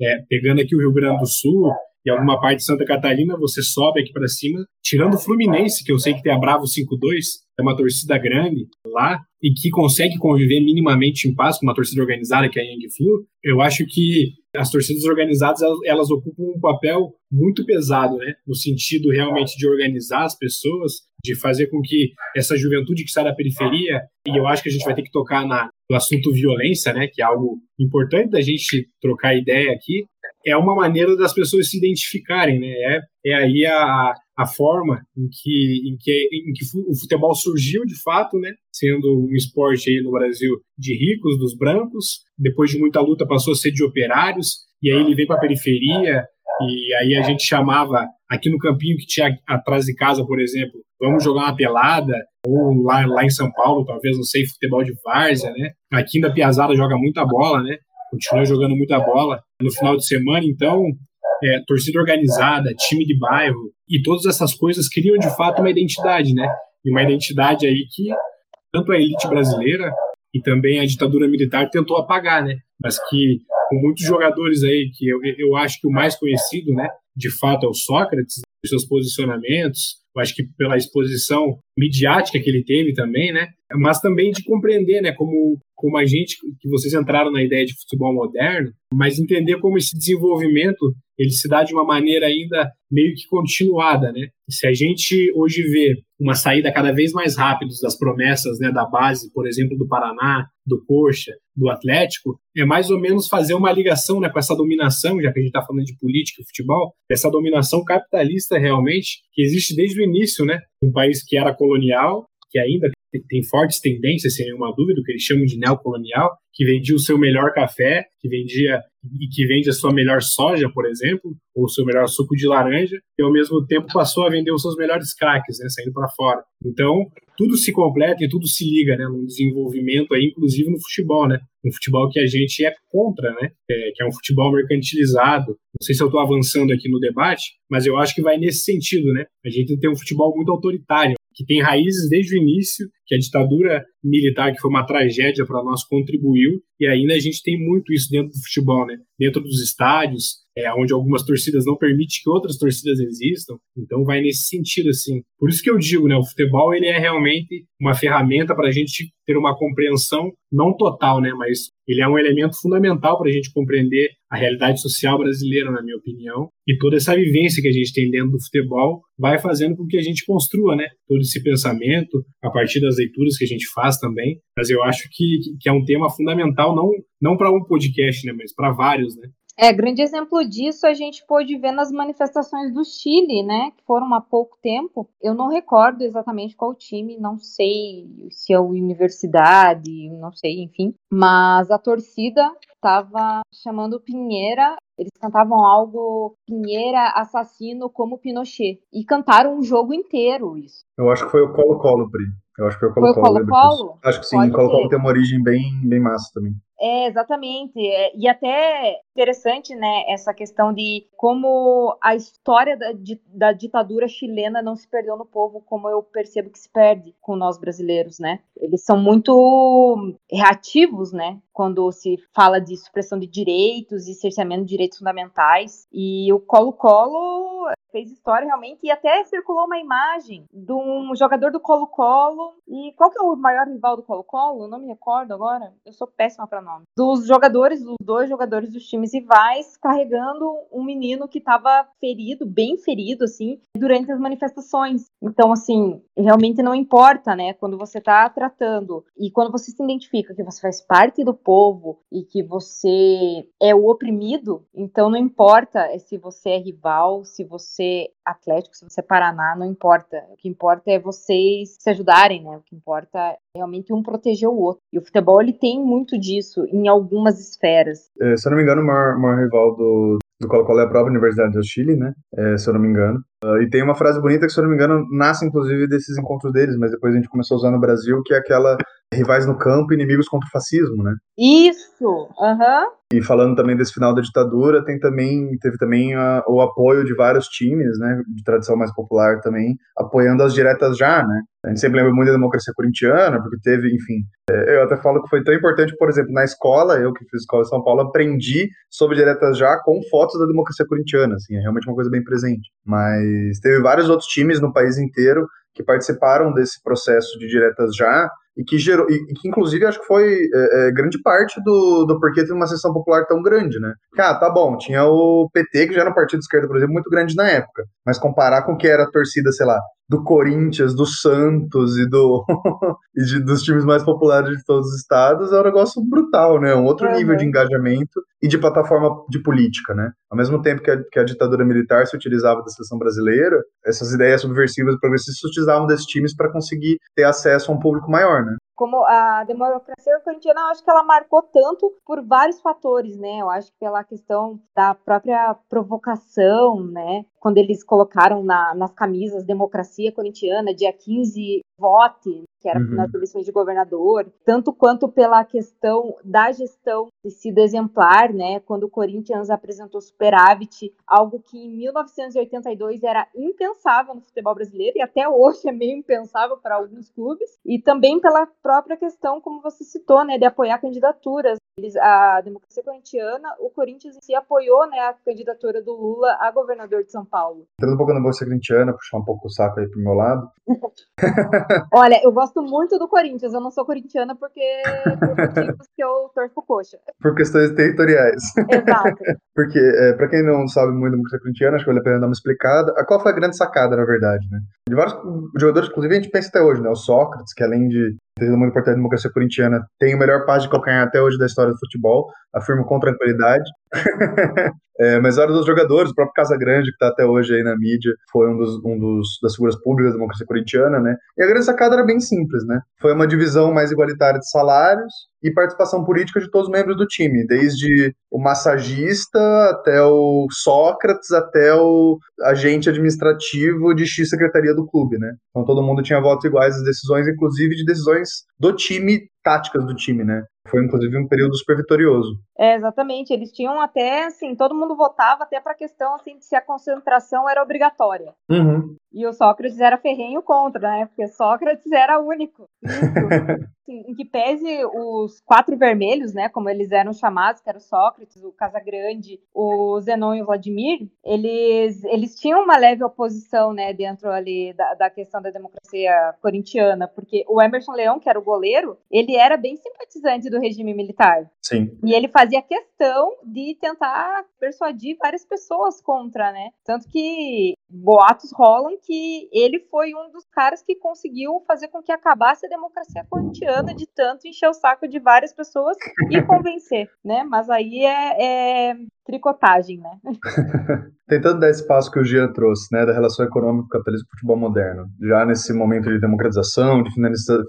É, pegando aqui o Rio Grande do Sul e alguma parte de Santa Catarina, você sobe aqui para cima, tirando o Fluminense, que eu sei que tem a Bravo 52, é uma torcida grande lá e que consegue conviver minimamente em paz com uma torcida organizada que é a Yang Flu, eu acho que as torcidas organizadas elas, ocupam um papel muito pesado, né? No sentido realmente de organizar as pessoas, de fazer com que essa juventude que sai da periferia, e eu acho que a gente vai ter que tocar na, no assunto violência, né? Que é algo importante da gente trocar ideia aqui, é uma maneira das pessoas se identificarem, né? É, é aí a, a forma em que, em, que, em que o futebol surgiu de fato, né? Sendo um esporte aí no Brasil de ricos, dos brancos, depois de muita luta passou a ser de operários, e aí ele veio para a periferia, e aí a gente chamava, aqui no campinho que tinha atrás de casa, por exemplo, vamos jogar uma pelada, ou lá, lá em São Paulo, talvez, não sei, futebol de várzea, né? Aqui na Piazada joga muita bola, né? Continua jogando muita bola no final de semana, então é, torcida organizada, time de bairro e todas essas coisas criam de fato uma identidade, né? E uma identidade aí que tanto a elite brasileira e também a ditadura militar tentou apagar, né? Mas que com muitos jogadores aí que eu, eu acho que o mais conhecido, né? De fato é o Sócrates, seus posicionamentos, eu acho que pela exposição midiática que ele teve também, né? Mas também de compreender, né? Como, como a gente, que vocês entraram na ideia de futebol moderno, mas entender como esse desenvolvimento ele se dá de uma maneira ainda meio que continuada, né? Se a gente hoje vê uma saída cada vez mais rápida das promessas né, da base, por exemplo, do Paraná, do Coxa, do Atlético, é mais ou menos fazer uma ligação né, com essa dominação, já que a gente está falando de política e futebol, essa dominação capitalista realmente, que existe desde o início, né? Um país que era colonial, que ainda tem fortes tendências, sem nenhuma dúvida, que eles chamam de neocolonial, que vendia o seu melhor café, que vendia e que vende a sua melhor soja, por exemplo, ou o seu melhor suco de laranja, e ao mesmo tempo passou a vender os seus melhores craques, né, saindo para fora. Então, tudo se completa e tudo se liga, né, num desenvolvimento aí, inclusive no futebol, né, um futebol que a gente é contra, né, é, que é um futebol mercantilizado. Não sei se eu estou avançando aqui no debate, mas eu acho que vai nesse sentido, né, a gente tem um futebol muito autoritário, que tem raízes desde o início, que a ditadura militar, que foi uma tragédia para nós, contribuiu, e ainda a gente tem muito isso dentro do futebol, né? Dentro dos estádios, é, onde algumas torcidas não permitem que outras torcidas existam. Então vai nesse sentido, assim. Por isso que eu digo, né? O futebol ele é realmente uma ferramenta para a gente ter uma compreensão não total, né? Mas ele é um elemento fundamental para a gente compreender a realidade social brasileira, na minha opinião. E toda essa vivência que a gente tem dentro do futebol vai fazendo com que a gente construa, né? Todo esse pensamento a partir das leituras que a gente faz também. Mas eu acho que, que é um tema fundamental, não, não para um podcast, né? Mas para vários, né? É, grande exemplo disso a gente pôde ver nas manifestações do Chile, né, que foram há pouco tempo. Eu não recordo exatamente qual time, não sei se é a universidade, não sei, enfim. Mas a torcida estava chamando Pinheira, eles cantavam algo Pinheira assassino como Pinochet. E cantaram um jogo inteiro isso. Eu acho que foi o Colo-Colo, Pri. Eu acho que foi o Colo-Colo. Foi o Colo-Colo? Acho que sim, o Colo-Colo tem uma origem bem, bem massa também. É, exatamente. É, e até interessante, né, essa questão de como a história da, da, ditadura chilena não se perdeu no povo, como eu percebo que se perde com nós brasileiros, né? Eles são muito reativos, né, quando se fala de supressão de direitos e cerceamento de direitos fundamentais. E o Colo-Colo fez história realmente e até circulou uma imagem de um jogador do Colo-Colo. E qual que é o maior rival do Colo-Colo? Não me recordo agora. Eu sou péssima para nome. Dos jogadores, dos dois jogadores dos times rivais, carregando um menino que estava ferido, bem ferido, assim, durante as manifestações. Então, assim, realmente não importa, né? Quando você está tratando e quando você se identifica que você faz parte do povo e que você é o oprimido, então não importa se você é rival, se você você Atlético, se você é Paraná, não importa. O que importa é vocês se ajudarem, né? O que importa é realmente um proteger o outro. E o futebol, ele tem muito disso em algumas esferas. É, se eu não me engano, o maior, maior rival do do Colo-Colo é a própria Universidade do Chile, né? É, se eu não me engano. Uh, e tem uma frase bonita que, se eu não me engano, nasce inclusive desses encontros deles, mas depois a gente começou a usar no Brasil, que é aquela rivais no campo, inimigos contra o fascismo, né? Isso, aham. Uhum. E falando também desse final da ditadura, tem também, teve também a, o apoio de vários times, né, de tradição mais popular também, apoiando as diretas já, né? A gente sempre lembra muito da democracia corintiana, porque teve, enfim. É, eu até falo que foi tão importante, por exemplo, na escola, eu que fiz escola em São Paulo, aprendi sobre diretas já com fotos da democracia corintiana, assim, é realmente uma coisa bem presente. Mas teve vários outros times no país inteiro que participaram desse processo de diretas já e que gerou, e, que inclusive acho que foi é, é, grande parte do, do porquê teve uma sessão popular tão grande, né? Ah, tá bom, tinha o PT, que já era um partido de esquerda, por exemplo, muito grande na época, mas comparar com o que era a torcida, sei lá, do Corinthians, do Santos e do e de, dos times mais populares de todos os estados é um negócio brutal, né? Um outro nível de engajamento e de plataforma de política, né? Ao mesmo tempo que a, que a ditadura militar se utilizava da seleção brasileira, essas ideias subversivas progressistas se utilizavam desses times para conseguir ter acesso a um público maior, né? Como a democracia corintiana, eu acho que ela marcou tanto por vários fatores, né? Eu acho que pela questão da própria provocação, né? Quando eles colocaram na, nas camisas democracia corintiana, dia 15, vote, que era uhum. nas eleições de governador, tanto quanto pela questão da gestão ter sido exemplar, né? Quando o Corinthians apresentou superávit, algo que em 1982 era impensável no futebol brasileiro e até hoje é meio impensável para alguns clubes, e também pela própria questão, como você citou, né, de apoiar candidaturas. Eles, a democracia corintiana, o Corinthians em si apoiou, né, a candidatura do Lula a governador de São Paulo. Entrando um pouco na bolsa corintiana, puxar um pouco o saco aí pro meu lado. Olha, eu gosto muito do Corinthians, eu não sou corintiana porque por que eu torço coxa. Por questões territoriais. Exato. porque, é, pra quem não sabe muito da democracia corintiana, acho que vale a pena dar uma explicada. A qual foi a grande sacada, na verdade, né? De vários jogadores, inclusive, a gente pensa até hoje, né? O Sócrates, que além de ter sido muito importante na democracia corintiana, tem o melhor passe de calcanhar até hoje da história do futebol, afirmo com tranquilidade. é, mas vários dos jogadores, o próprio Casagrande, que está até hoje aí na mídia, foi um, dos, um dos, das figuras públicas da democracia corintiana, né? E a grande sacada era bem simples, né? Foi uma divisão mais igualitária de salários e participação política de todos os membros do time, desde o massagista até o Sócrates, até o agente administrativo de X secretaria do clube, né? Então todo mundo tinha votos iguais às decisões, inclusive de decisões do time, táticas do time, né? Foi, inclusive, um período super vitorioso. É, exatamente. Eles tinham até, assim, todo mundo votava até para a questão, assim, de se a concentração era obrigatória. Uhum. E o Sócrates era ferrenho contra, né? Porque Sócrates era único. em que pese os quatro vermelhos, né? Como eles eram chamados, que era o Sócrates, o Casagrande, o Zenon e o Vladimir, eles, eles tinham uma leve oposição, né? Dentro ali da, da questão da democracia corintiana. Porque o Emerson Leão, que era o goleiro, ele era bem simpatizante do regime militar. Sim. E ele fazia questão de tentar persuadir várias pessoas contra, né? Tanto que boatos rolam que ele foi um dos caras que conseguiu fazer com que acabasse a democracia corintiana de tanto encher o saco de várias pessoas e convencer, né? Mas aí é, é tricotagem, né? Tentando dar espaço que o Gia trouxe, né, da relação econômica, capitalismo futebol moderno, já nesse momento de democratização, de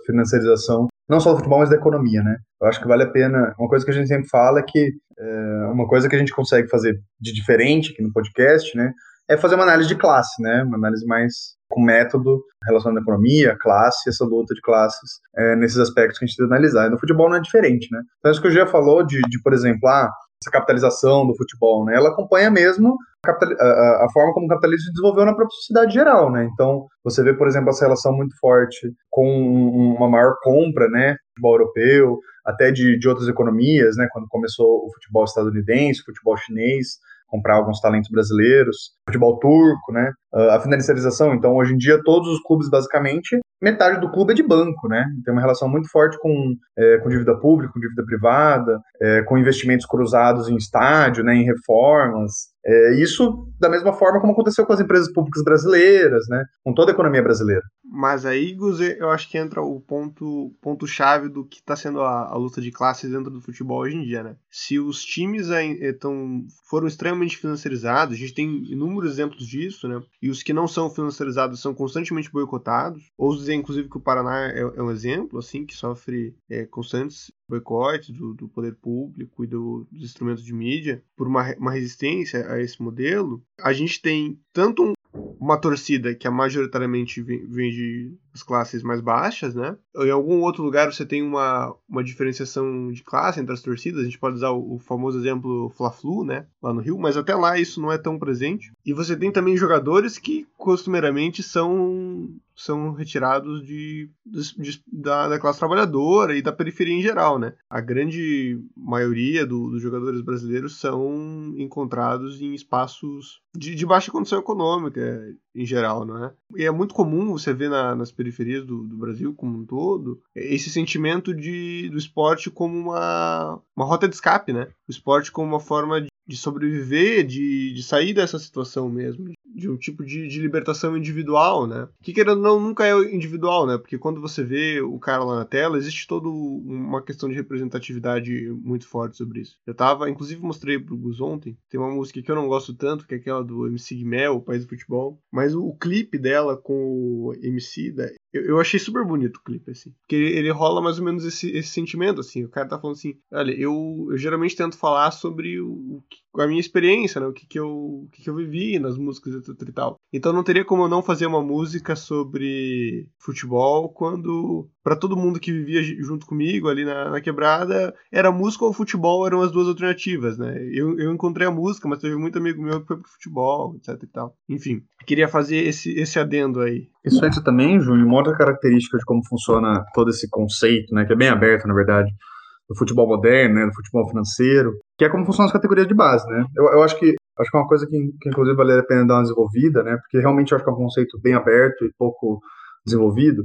financiarização, não só do futebol, mas da economia, né? Eu acho que vale a pena. Uma coisa que a gente sempre fala é que é, uma coisa que a gente consegue fazer de diferente aqui no podcast, né, é fazer uma análise de classe, né? Uma análise mais com método relacionado à economia, classe, essa luta de classes é, nesses aspectos que a gente tem que analisar. E no futebol não é diferente, né? Então, isso que o Gia falou de, de, por exemplo, ah, essa capitalização do futebol, né? Ela acompanha mesmo a, a, a, forma como o capitalismo se desenvolveu na própria sociedade geral, né? Então, você vê, por exemplo, essa relação muito forte com uma maior compra, né? Futebol europeu, até de, de outras economias, né? Quando começou o futebol estadunidense, o futebol chinês, comprar alguns talentos brasileiros, futebol turco, né? Ah, a financiarização, então hoje em dia todos os clubes basicamente metade do clube é de banco, né? Tem uma relação muito forte com, é, com dívida pública, com dívida privada, é, com investimentos cruzados em estádio, né, em reformas. É, isso da mesma forma como aconteceu com as empresas públicas brasileiras, né? Com toda a economia brasileira. Mas aí, Guzê, eu acho que entra o ponto, ponto chave do que está sendo a, a, luta de classes dentro do futebol hoje em dia, né? Se os times eh, foram extremamente financiarizados, a gente tem inúmeros exemplos disso, né? E os que não são financiarizados são constantemente boicotados. Ouso dizer, inclusive, que o Paraná é, é um exemplo, assim, que sofre é, constantes boicotes do, do, poder público e do, dos instrumentos de mídia por uma, uma resistência a esse modelo. A gente tem tanto um, uma torcida que é majoritariamente vem, vem de as classes mais baixas, né? Em algum outro lugar você tem uma, uma diferenciação de classe entre as torcidas, a gente pode usar o, o famoso exemplo Fla-Flu, né? Lá no Rio, mas até lá isso não é tão presente. E você tem também jogadores que costumeiramente são são retirados de, de da, da, classe trabalhadora e da periferia em geral, né? A grande maioria do, dos jogadores brasileiros são encontrados em espaços de, de, baixa condição econômica em geral, não é? E é muito comum você ver na, nas periferias do, do, Brasil como um todo, esse sentimento de, do esporte como uma, uma rota de escape, né? O esporte como uma forma de, de sobreviver, de, de sair dessa situação mesmo, de um tipo de, de libertação individual, né? Que querendo não, nunca é individual, né? Porque quando você vê o cara lá na tela, existe toda uma questão de representatividade muito forte sobre isso. Eu tava, inclusive mostrei pro Gus ontem, tem uma música que eu não gosto tanto, que é aquela do MC Guimel, o País do Futebol, mas o, o clipe dela com o MC, da, eu, achei super bonito o clipe, assim. Porque ele, rola mais ou menos esse, esse sentimento, assim. O cara tá falando assim, olha, eu, eu geralmente tento falar sobre o, o a minha experiência, né? O que, que, eu, o que, que eu vivi nas músicas e tal. Então não teria como eu não fazer uma música sobre futebol quando, para todo mundo que vivia junto comigo ali na, na, quebrada, era música ou futebol eram as duas alternativas, né? Eu, eu encontrei a música, mas teve muito amigo meu que foi pro futebol, etc e tal. Enfim, queria fazer esse, esse adendo aí. Isso entra também, Júnior, uma outra característica de como funciona todo esse conceito, né? Que é bem aberto, na verdade do futebol moderno, né, do futebol financeiro, que é como funcionam as categorias de base, né? Eu, eu acho que acho que é uma coisa que, que inclusive vale a pena dar uma desenvolvida, né? Porque realmente eu acho que é um conceito bem aberto e pouco desenvolvido.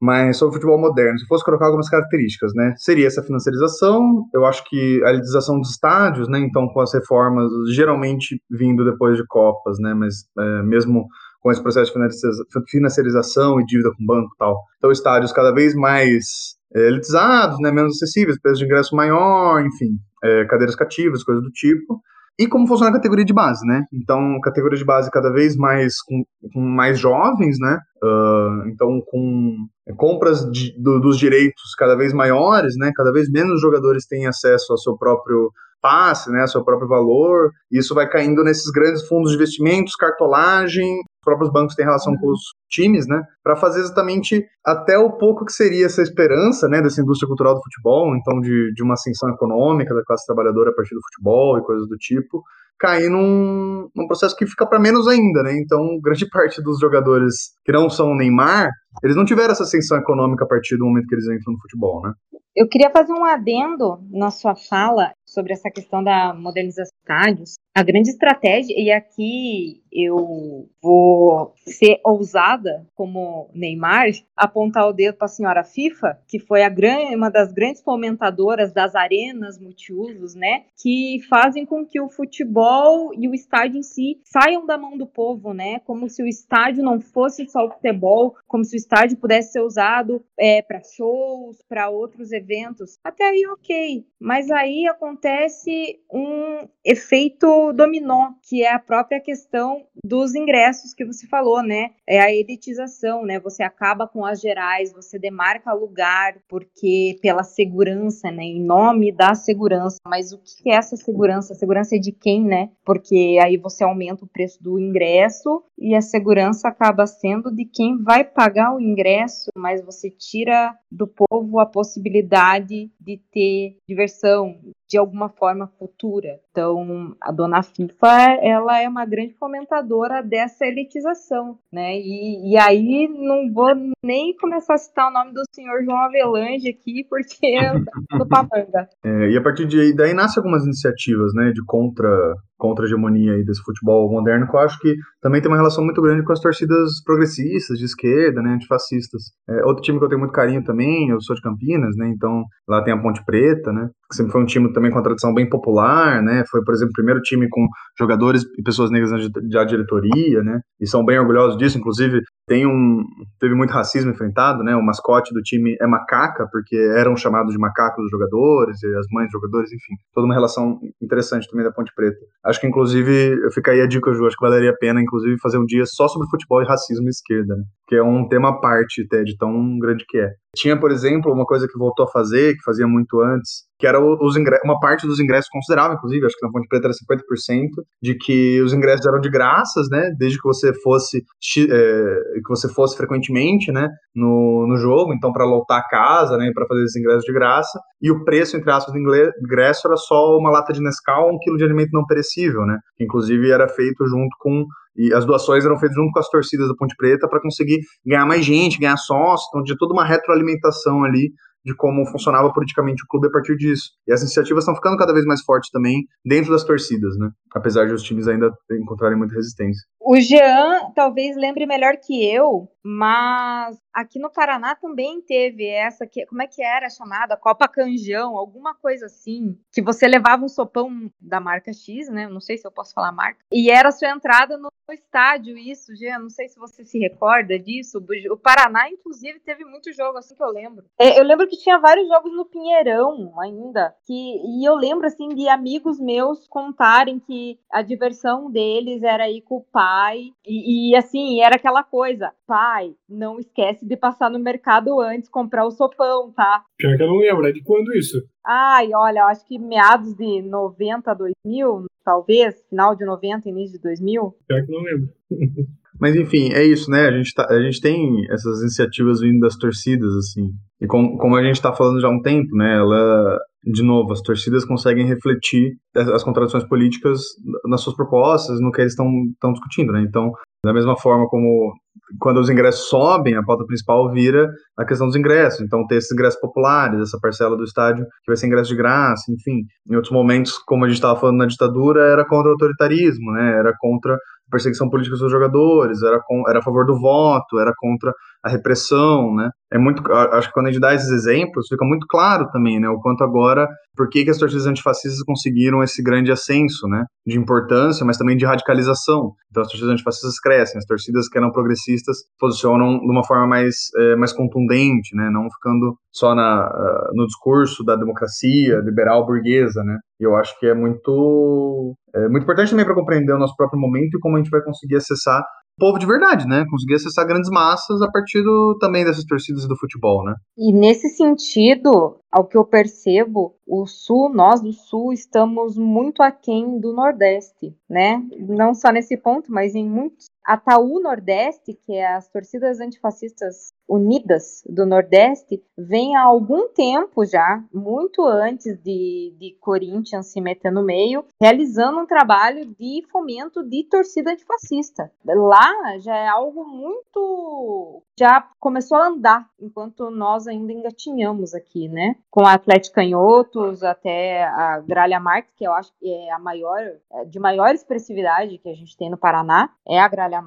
Mas sobre o futebol moderno, se fosse colocar algumas características, né? Seria essa financiarização, eu acho que a elitização dos estádios, né? Então, com as reformas geralmente vindo depois de Copas, né? Mas é, mesmo com esse processo de financiarização e dívida com banco e tal. Então, estádios cada vez mais elitizados, né, menos acessíveis, preço de ingresso maior, enfim, é, cadeiras cativas, coisas do tipo. E como funciona a categoria de base, né? Então, categoria de base cada vez mais com, com mais jovens, né? Uh, então, com compras de, do, dos direitos cada vez maiores, né? Cada vez menos jogadores têm acesso ao seu próprio passe, né, seu próprio valor. Isso vai caindo nesses grandes fundos de investimentos, cartolagem, os próprios bancos têm relação com os times, né, para fazer exatamente até o pouco que seria essa esperança, né, dessa indústria cultural do futebol, então de, de uma ascensão econômica da classe trabalhadora a partir do futebol e coisas do tipo, cair num, num processo que fica para menos ainda, né? Então, grande parte dos jogadores que não são Neymar, eles não tiveram essa ascensão econômica a partir do momento que eles entram no futebol, né? Eu queria fazer um adendo na sua fala sobre essa questão da modernização de estádios. A grande estratégia, e aqui eu vou ser ousada como Neymar, apontar o dedo para a senhora FIFA, que foi a grande, uma das grandes fomentadoras das arenas multiusos, né, que fazem com que o futebol e o estádio em si saiam da mão do povo, né, como se o estádio não fosse só o futebol, como se o estádio pudesse ser usado é, para shows, para outros eventos. Até aí, ok. Mas aí acontece um efeito dominó, que é a própria questão dos ingressos que você falou, né? É a elitização, né? Você acaba com as gerais, você demarca lugar porque pela segurança, né? Em nome da segurança. Mas o que é essa segurança? A segurança é de quem, né? Porque aí você aumenta o preço do ingresso e a segurança acaba sendo de quem vai pagar o ingresso, mas você tira do povo a possibilidade de ter diversão, de alguma forma futura. Então, a dona FIFA, ela é uma grande fomentadora dessa elitização, né? E, e aí não vou nem começar a citar o nome do senhor João Avelange aqui, porque é do Pamanga. É, e a partir de aí, daí nasce algumas iniciativas, né, de contra contra a hegemonia aí desse futebol moderno, que eu acho que também tem uma relação muito grande com as torcidas progressistas, de esquerda, né, antifascistas. É, outro time que eu tenho muito carinho também, eu sou de Campinas, né, então lá tem a Ponte Preta, né, que sempre foi um time também com uma tradição bem popular, né, foi, por exemplo, o primeiro time com jogadores e pessoas negras na diretoria, né, e são bem orgulhosos disso, inclusive tem um, teve muito racismo enfrentado, né? O mascote do time é macaca, porque eram chamados de macacos os jogadores e as mães dos jogadores, enfim. Toda uma relação interessante também da Ponte Preta. Acho que, inclusive, fica aí a dica, Ju, acho que valeria a pena, inclusive, fazer um dia só sobre futebol e racismo e esquerda, né? Que é um tema à parte, até, de tão grande que é. Tinha, por exemplo, uma coisa que voltou a fazer, que fazia muito antes, que era os uma parte dos ingressos considerável, inclusive, acho que na Ponte Preta era 50%, de que os ingressos eram de graças, né, desde que você fosse é, que você fosse frequentemente, né, no, no jogo, então para lotar a casa, né, para fazer esses ingressos de graça, e o preço, entre aspas, do ingresso era só uma lata de Nescau, um quilo de alimento não perecível, né, que inclusive era feito junto com e as doações eram feitas junto com as torcidas da Ponte Preta para conseguir ganhar mais gente, ganhar sócio, então tinha toda uma retroalimentação ali de como funcionava politicamente o clube a partir disso. E as iniciativas estão ficando cada vez mais fortes também dentro das torcidas, né? Apesar de os times ainda encontrarem muita resistência. O Jean talvez lembre melhor que eu, mas aqui no Paraná também teve essa que como é que era chamada Copa Canjão, alguma coisa assim, que você levava um sopão da marca X, né? Não sei se eu posso falar marca. E era a sua entrada no estádio isso, Jean, não sei se você se recorda disso. O Paraná inclusive teve muito jogo assim que eu lembro. É, eu lembro que tinha vários jogos no Pinheirão ainda, que e eu lembro assim de amigos meus contarem que a diversão deles era ir com o pai e, e assim, era aquela coisa, pai, não esquece de passar no mercado antes, comprar o sopão, tá? Pior que eu não lembro, é de quando isso? Ai, olha, acho que meados de 90, 2000, talvez, final de 90, início de 2000. Pior que não lembro. Mas enfim, é isso, né? A gente, tá, a gente tem essas iniciativas vindo das torcidas, assim. E com, como a gente está falando já há um tempo, né? Ela, de novo, as torcidas conseguem refletir as contradições políticas nas suas propostas, no que eles estão discutindo, né? Então, da mesma forma como quando os ingressos sobem, a pauta principal vira a questão dos ingressos. Então, ter esses ingressos populares, essa parcela do estádio que vai ser ingresso de graça, enfim. Em outros momentos, como a gente estava falando na ditadura, era contra o autoritarismo, né? Era contra a perseguição política dos jogadores, era, com, era a favor do voto, era contra a repressão, né? É muito, acho que quando a gente dá esses exemplos, fica muito claro também, né? O quanto agora, por que, que as torcidas antifascistas conseguiram esse grande ascenso, né? De importância, mas também de radicalização. Então, as torcidas antifascistas crescem, as torcidas que eram progressistas posicionam de uma forma mais, é, mais contundente, né? Não ficando só na, no discurso da democracia liberal burguesa, né? E eu acho que é muito, é muito importante também para compreender o nosso próprio momento e como a gente vai conseguir acessar povo de verdade, né? Conseguir acessar grandes massas a partir do, também dessas torcidas do futebol, né? E nesse sentido, ao que eu percebo, o Sul, nós do Sul, estamos muito aquém do Nordeste, né? Não só nesse ponto, mas em muitos. A Taú Nordeste, que é as torcidas antifascistas unidas do Nordeste, vem há algum tempo já, muito antes de, de Corinthians se meter no meio, realizando um trabalho de fomento de torcida antifascista. Lá já é algo muito. já começou a andar, enquanto nós ainda engatinhamos aqui, né? com a Atlético Canhotos até a Gralha Marques, que eu acho que é a maior, é, de maior expressividade que a gente tem no Paraná, é a Gralha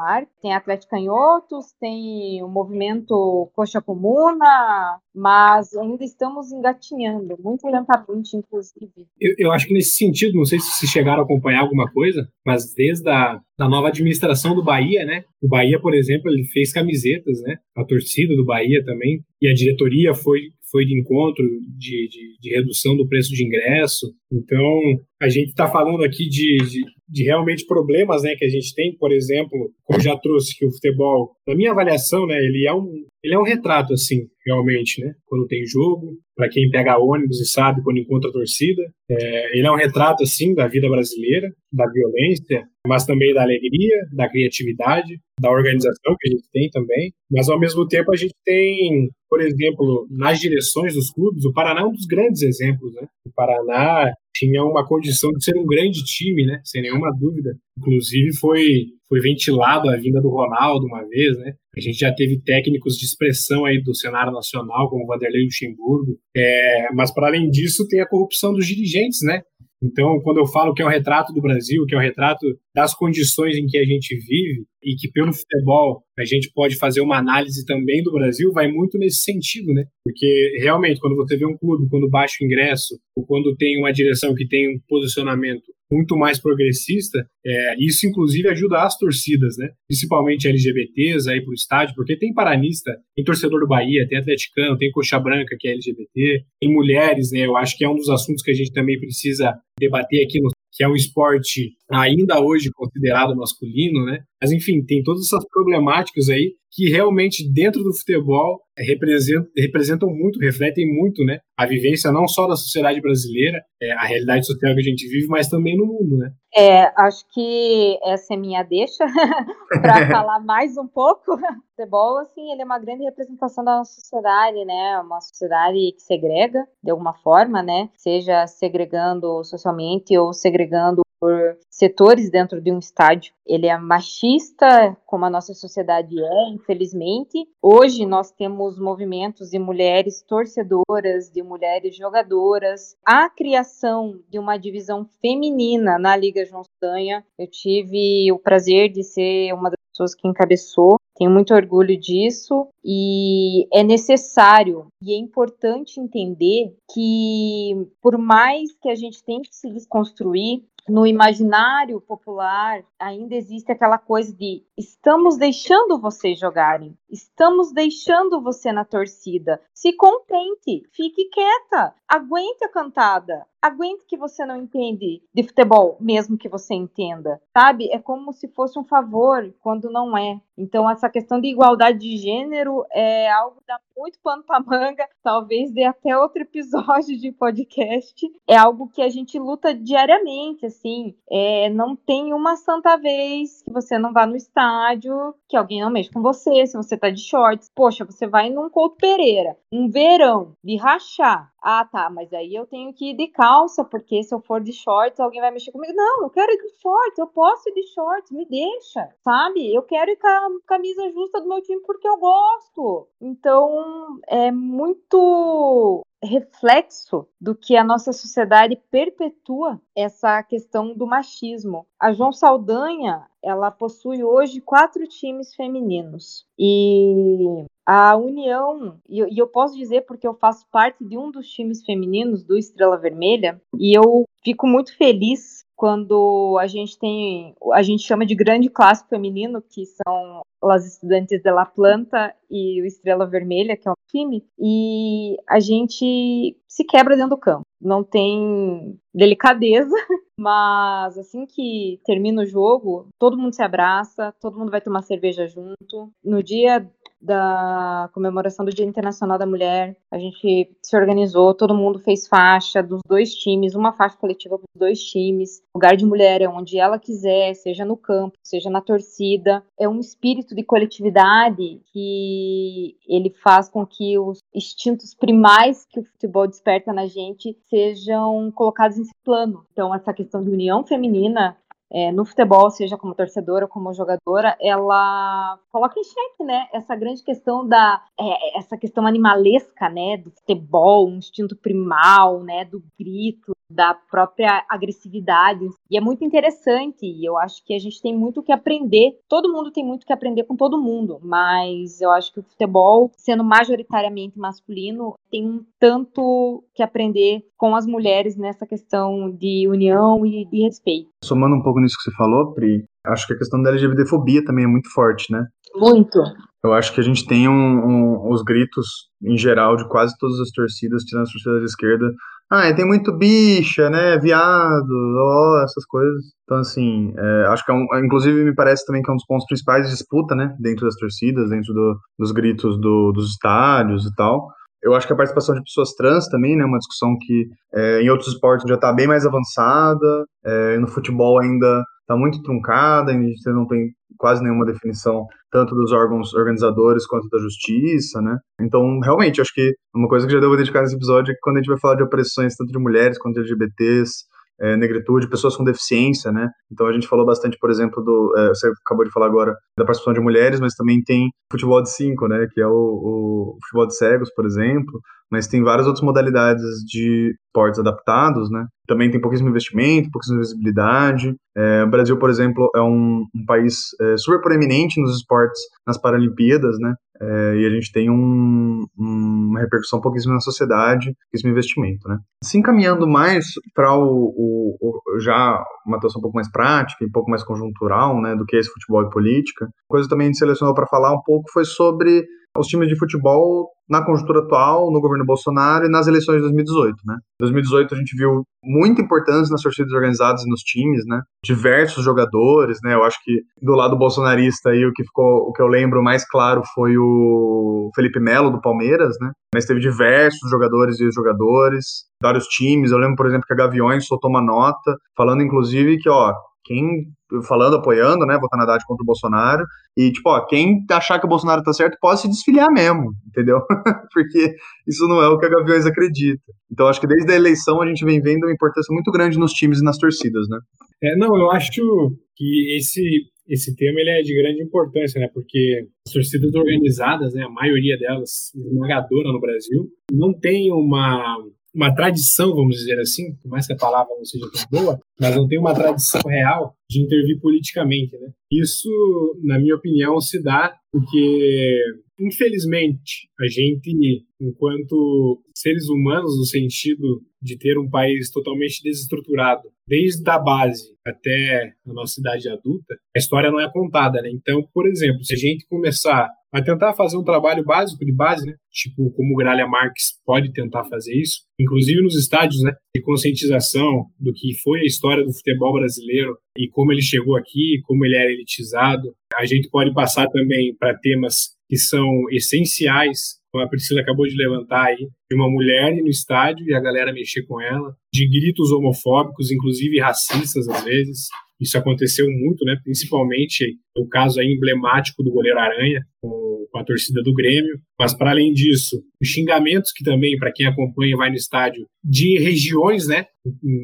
Tem Atlético Canhotos, tem o movimento Coxa Comuna, mas ainda estamos engatinhando, muito lentamente, inclusive. Eu, eu acho que nesse sentido, não sei se chegaram a acompanhar alguma coisa, mas desde a da nova administração do Bahia, né? O Bahia, por exemplo, ele fez camisetas, né? A torcida do Bahia também, e a diretoria foi foi de encontro de, de, de redução do preço de ingresso. Então, a gente está falando aqui de, de, de, realmente problemas né, que a gente tem, por exemplo, como já trouxe que o futebol, na minha avaliação, né, ele é um, ele é um retrato, assim, realmente, né? Quando tem jogo, para quem pega ônibus e sabe quando encontra a torcida, é, ele é um retrato, assim, da vida brasileira, da violência, mas também da alegria, da criatividade, da organização que a gente tem também. Mas, ao mesmo tempo, a gente tem, por exemplo, nas direções dos clubes, o Paraná é um dos grandes exemplos, né? O Paraná tinha uma condição de ser um grande time, né? Sem nenhuma dúvida. Inclusive, foi foi ventilado a vinda do Ronaldo uma vez, né? A gente já teve técnicos de expressão aí do cenário nacional, como Vanderlei Luxemburgo. É, mas, para além disso, tem a corrupção dos dirigentes, né? Então, quando eu falo que é um retrato do Brasil, que é um retrato das condições em que a gente vive e que pelo futebol a gente pode fazer uma análise também do Brasil, vai muito nesse sentido, né? Porque realmente, quando você vê um clube, quando baixa o ingresso, ou quando tem uma direção que tem um posicionamento muito mais progressista, é, isso inclusive ajuda as torcidas, né? Principalmente LGBTs aí pro estádio, porque tem paranista, tem torcedor do Bahia, tem atleticano, tem coxa branca que é LGBT, tem mulheres, né? Eu acho que é um dos assuntos que a gente também precisa debater aqui no que é um esporte ainda hoje considerado masculino, né? Mas enfim, tem todas essas problemáticas aí que realmente dentro do futebol representam, representam muito, refletem muito, né? A vivência não só da sociedade brasileira, é, a realidade social que a gente vive, mas também no mundo, né? É, acho que essa é minha deixa para falar mais um pouco. O futebol, assim, ele é uma grande representação da nossa sociedade, né? Uma sociedade que segrega de alguma forma, né? Seja segregando socialmente ou segregando por setores dentro de um estádio. Ele é machista, como a nossa sociedade é, infelizmente. Hoje nós temos movimentos de mulheres torcedoras, de mulheres jogadoras. A criação de uma divisão feminina na Liga João Sanha, eu tive o prazer de ser uma das pessoas que encabeçou. Tenho muito orgulho disso e é necessário e é importante entender que, por mais que a gente tenha que se desconstruir, no imaginário popular ainda existe aquela coisa de estamos deixando vocês jogarem, estamos deixando você na torcida. Se contente, fique quieta, aguente a cantada, aguente que você não entende de futebol, mesmo que você entenda, sabe? É como se fosse um favor quando não é. Então, essa questão de igualdade de gênero é algo que dá muito pano para manga, talvez dê até outro episódio de podcast. É algo que a gente luta diariamente, assim. É, não tem uma santa vez que você não vá no estádio, que alguém não mexa com você, se você tá de shorts. Poxa, você vai num Couto Pereira, um verão de rachar, ah, tá, mas aí eu tenho que ir de calça, porque se eu for de shorts, alguém vai mexer comigo. Não, eu quero ir de shorts, eu posso ir de shorts, me deixa, sabe? Eu quero ir com a camisa justa do meu time porque eu gosto. Então, é muito reflexo do que a nossa sociedade perpetua essa questão do machismo. A João Saldanha, ela possui hoje quatro times femininos. E a União, e eu posso dizer porque eu faço parte de um dos times femininos do Estrela Vermelha, e eu fico muito feliz quando a gente tem, a gente chama de grande clássico feminino, que são as estudantes de La Planta e o Estrela Vermelha, que é um time, e a gente se quebra dentro do campo. Não tem delicadeza, mas assim que termina o jogo, todo mundo se abraça, todo mundo vai tomar cerveja junto. No dia da comemoração do Dia Internacional da Mulher. A gente se organizou, todo mundo fez faixa dos dois times, uma faixa coletiva para os dois times. O lugar de mulher é onde ela quiser, seja no campo, seja na torcida. É um espírito de coletividade que ele faz com que os instintos primais que o futebol desperta na gente sejam colocados em plano. Então, essa questão de união feminina é, no futebol, seja como torcedora ou como jogadora, ela coloca em xeque, né, essa grande questão da, é, essa questão animalesca, né, do futebol, um instinto primal, né, do grito, da própria agressividade. E é muito interessante, e eu acho que a gente tem muito que aprender. Todo mundo tem muito que aprender com todo mundo, mas eu acho que o futebol, sendo majoritariamente masculino, tem um tanto que aprender com as mulheres nessa questão de união e de respeito. Somando um pouco nisso que você falou, Pri, acho que a questão da LGBTfobia também é muito forte, né? Muito. Eu acho que a gente tem um, um, os gritos, em geral, de quase todas as torcidas, tirando as torcidas de esquerda, ah, tem muito bicha, né? Viado, ó, essas coisas. Então, assim, é, acho que é um. Inclusive, me parece também que é um dos pontos principais de disputa, né? Dentro das torcidas, dentro do, dos gritos do, dos estádios e tal. Eu acho que a participação de pessoas trans também, né? Uma discussão que é, em outros esportes já está bem mais avançada. É, no futebol ainda está muito truncada, a gente não tem quase nenhuma definição tanto dos órgãos organizadores quanto da justiça, né? Então, realmente, acho que uma coisa que já devo dedicar nesse episódio é que quando a gente vai falar de opressões tanto de mulheres quanto de LGBTs, é, negritude, pessoas com deficiência, né? Então a gente falou bastante, por exemplo, do. É, você acabou de falar agora da participação de mulheres, mas também tem futebol de cinco, né? Que é o, o futebol de cegos, por exemplo. Mas tem várias outras modalidades de esportes adaptados, né? Também tem pouquíssimo investimento, pouquíssima visibilidade. É, o Brasil, por exemplo, é um, um país é, super proeminente nos esportes, nas Paralimpíadas, né? É, e a gente tem um, um, uma repercussão pouquíssima na sociedade, pouquíssimo investimento, né? Se encaminhando mais para o, o, o, já uma atuação um pouco mais prática um pouco mais conjuntural, né, do que esse futebol e política, coisa também a gente selecionou para falar um pouco foi sobre os times de futebol na conjuntura atual, no governo Bolsonaro e nas eleições de 2018, né? Em 2018 a gente viu muita importância nas torcidas organizadas e nos times, né? Diversos jogadores, né? Eu acho que do lado bolsonarista aí o que ficou, o que eu lembro mais claro foi o Felipe Melo do Palmeiras, né? Mas teve diversos jogadores e jogadores, vários times. Eu lembro, por exemplo, que a Gaviões soltou uma nota falando inclusive que, ó, quem falando, apoiando, né, votar na Haddad contra o Bolsonaro, e, tipo, ó, quem achar que o Bolsonaro tá certo pode se desfiliar mesmo, entendeu? Porque isso não é o que a Gaviões acredita. Então, acho que desde a eleição a gente vem vendo uma importância muito grande nos times e nas torcidas, né? É, não, eu acho que esse, esse tema ele é de grande importância, né? Porque as torcidas organizadas, né, a maioria delas, esmagadora no Brasil, não tem uma uma tradição, vamos dizer assim, por mais que a palavra não seja tão boa, mas não tem uma tradição real de intervir politicamente, né? Isso, na minha opinião, se dá porque, infelizmente, a gente, enquanto seres humanos, no sentido de ter um país totalmente desestruturado, desde a base até a nossa idade adulta, a história não é contada, né? Então, por exemplo, se a gente começar a tentar fazer um trabalho básico de base, né? Tipo, como o Gralha Marques pode tentar fazer isso, inclusive nos estádios, né? De conscientização do que foi a história do futebol brasileiro e como ele chegou aqui, como ele era elitizado. A gente pode passar também para temas que são essenciais, a Priscila acabou de levantar aí, de uma mulher no estádio e a galera mexer com ela, de gritos homofóbicos, inclusive racistas às vezes, isso aconteceu muito, né? Principalmente o caso aí emblemático do goleiro Aranha com, com a torcida do Grêmio. Mas para além disso, os xingamentos que também para quem acompanha vai no estádio de regiões, né?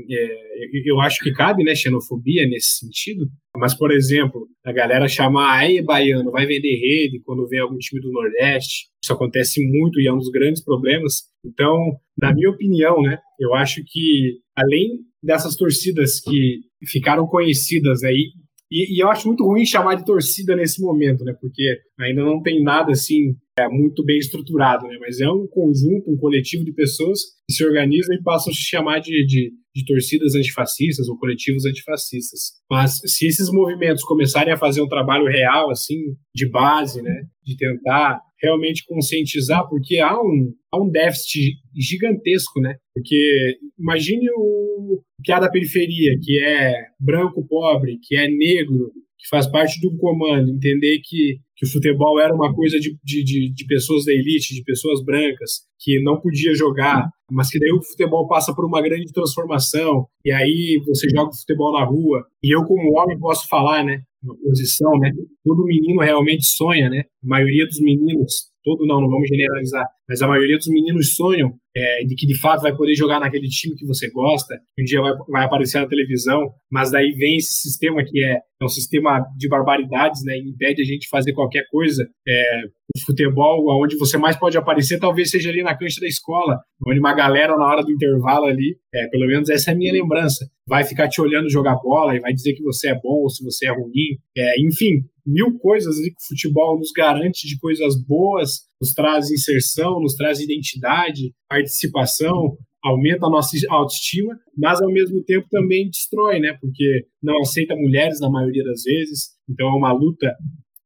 É, eu acho que cabe, né? Xenofobia nesse sentido. Mas por exemplo, a galera chamar aí baiano, vai vender rede quando vem algum time do Nordeste. Isso acontece muito e é um dos grandes problemas. Então, na minha opinião, né? Eu acho que além dessas torcidas que ficaram conhecidas aí. E, e, eu acho muito ruim chamar de torcida nesse momento, né? Porque ainda não tem nada assim é, muito bem estruturado, né? Mas é um conjunto, um coletivo de pessoas que se organizam e passam a se chamar de, de, de torcidas antifascistas ou coletivos antifascistas. Mas se esses movimentos começarem a fazer um trabalho real, assim, de base, né? De tentar realmente conscientizar, porque há um, há um déficit gigantesco, né? Porque imagine o que é da periferia, que é branco pobre, que é negro, que faz parte um comando, entender que, que o futebol era uma coisa de, de, de, pessoas da elite, de pessoas brancas, que não podia jogar, mas que daí o futebol passa por uma grande transformação, e aí você joga futebol na rua, e eu como homem posso falar, né, uma posição, né, todo menino realmente sonha, né, a maioria dos meninos todo não, não vamos generalizar, mas a maioria dos meninos sonham é, de que de fato vai poder jogar naquele time que você gosta, que um dia vai, vai aparecer na televisão, mas daí vem esse sistema que é, é um sistema de barbaridades, né, e impede a gente fazer qualquer coisa. É, futebol, onde você mais pode aparecer, talvez seja ali na cancha da escola, onde uma galera na hora do intervalo ali, é, pelo menos essa é a minha lembrança, vai ficar te olhando jogar bola e vai dizer que você é bom ou se você é ruim. É, enfim, mil coisas que o futebol nos garante de coisas boas, nos traz inserção, nos traz identidade, participação, aumenta a nossa autoestima, mas ao mesmo tempo também destrói, né? Porque não aceita mulheres na maioria das vezes, então é uma luta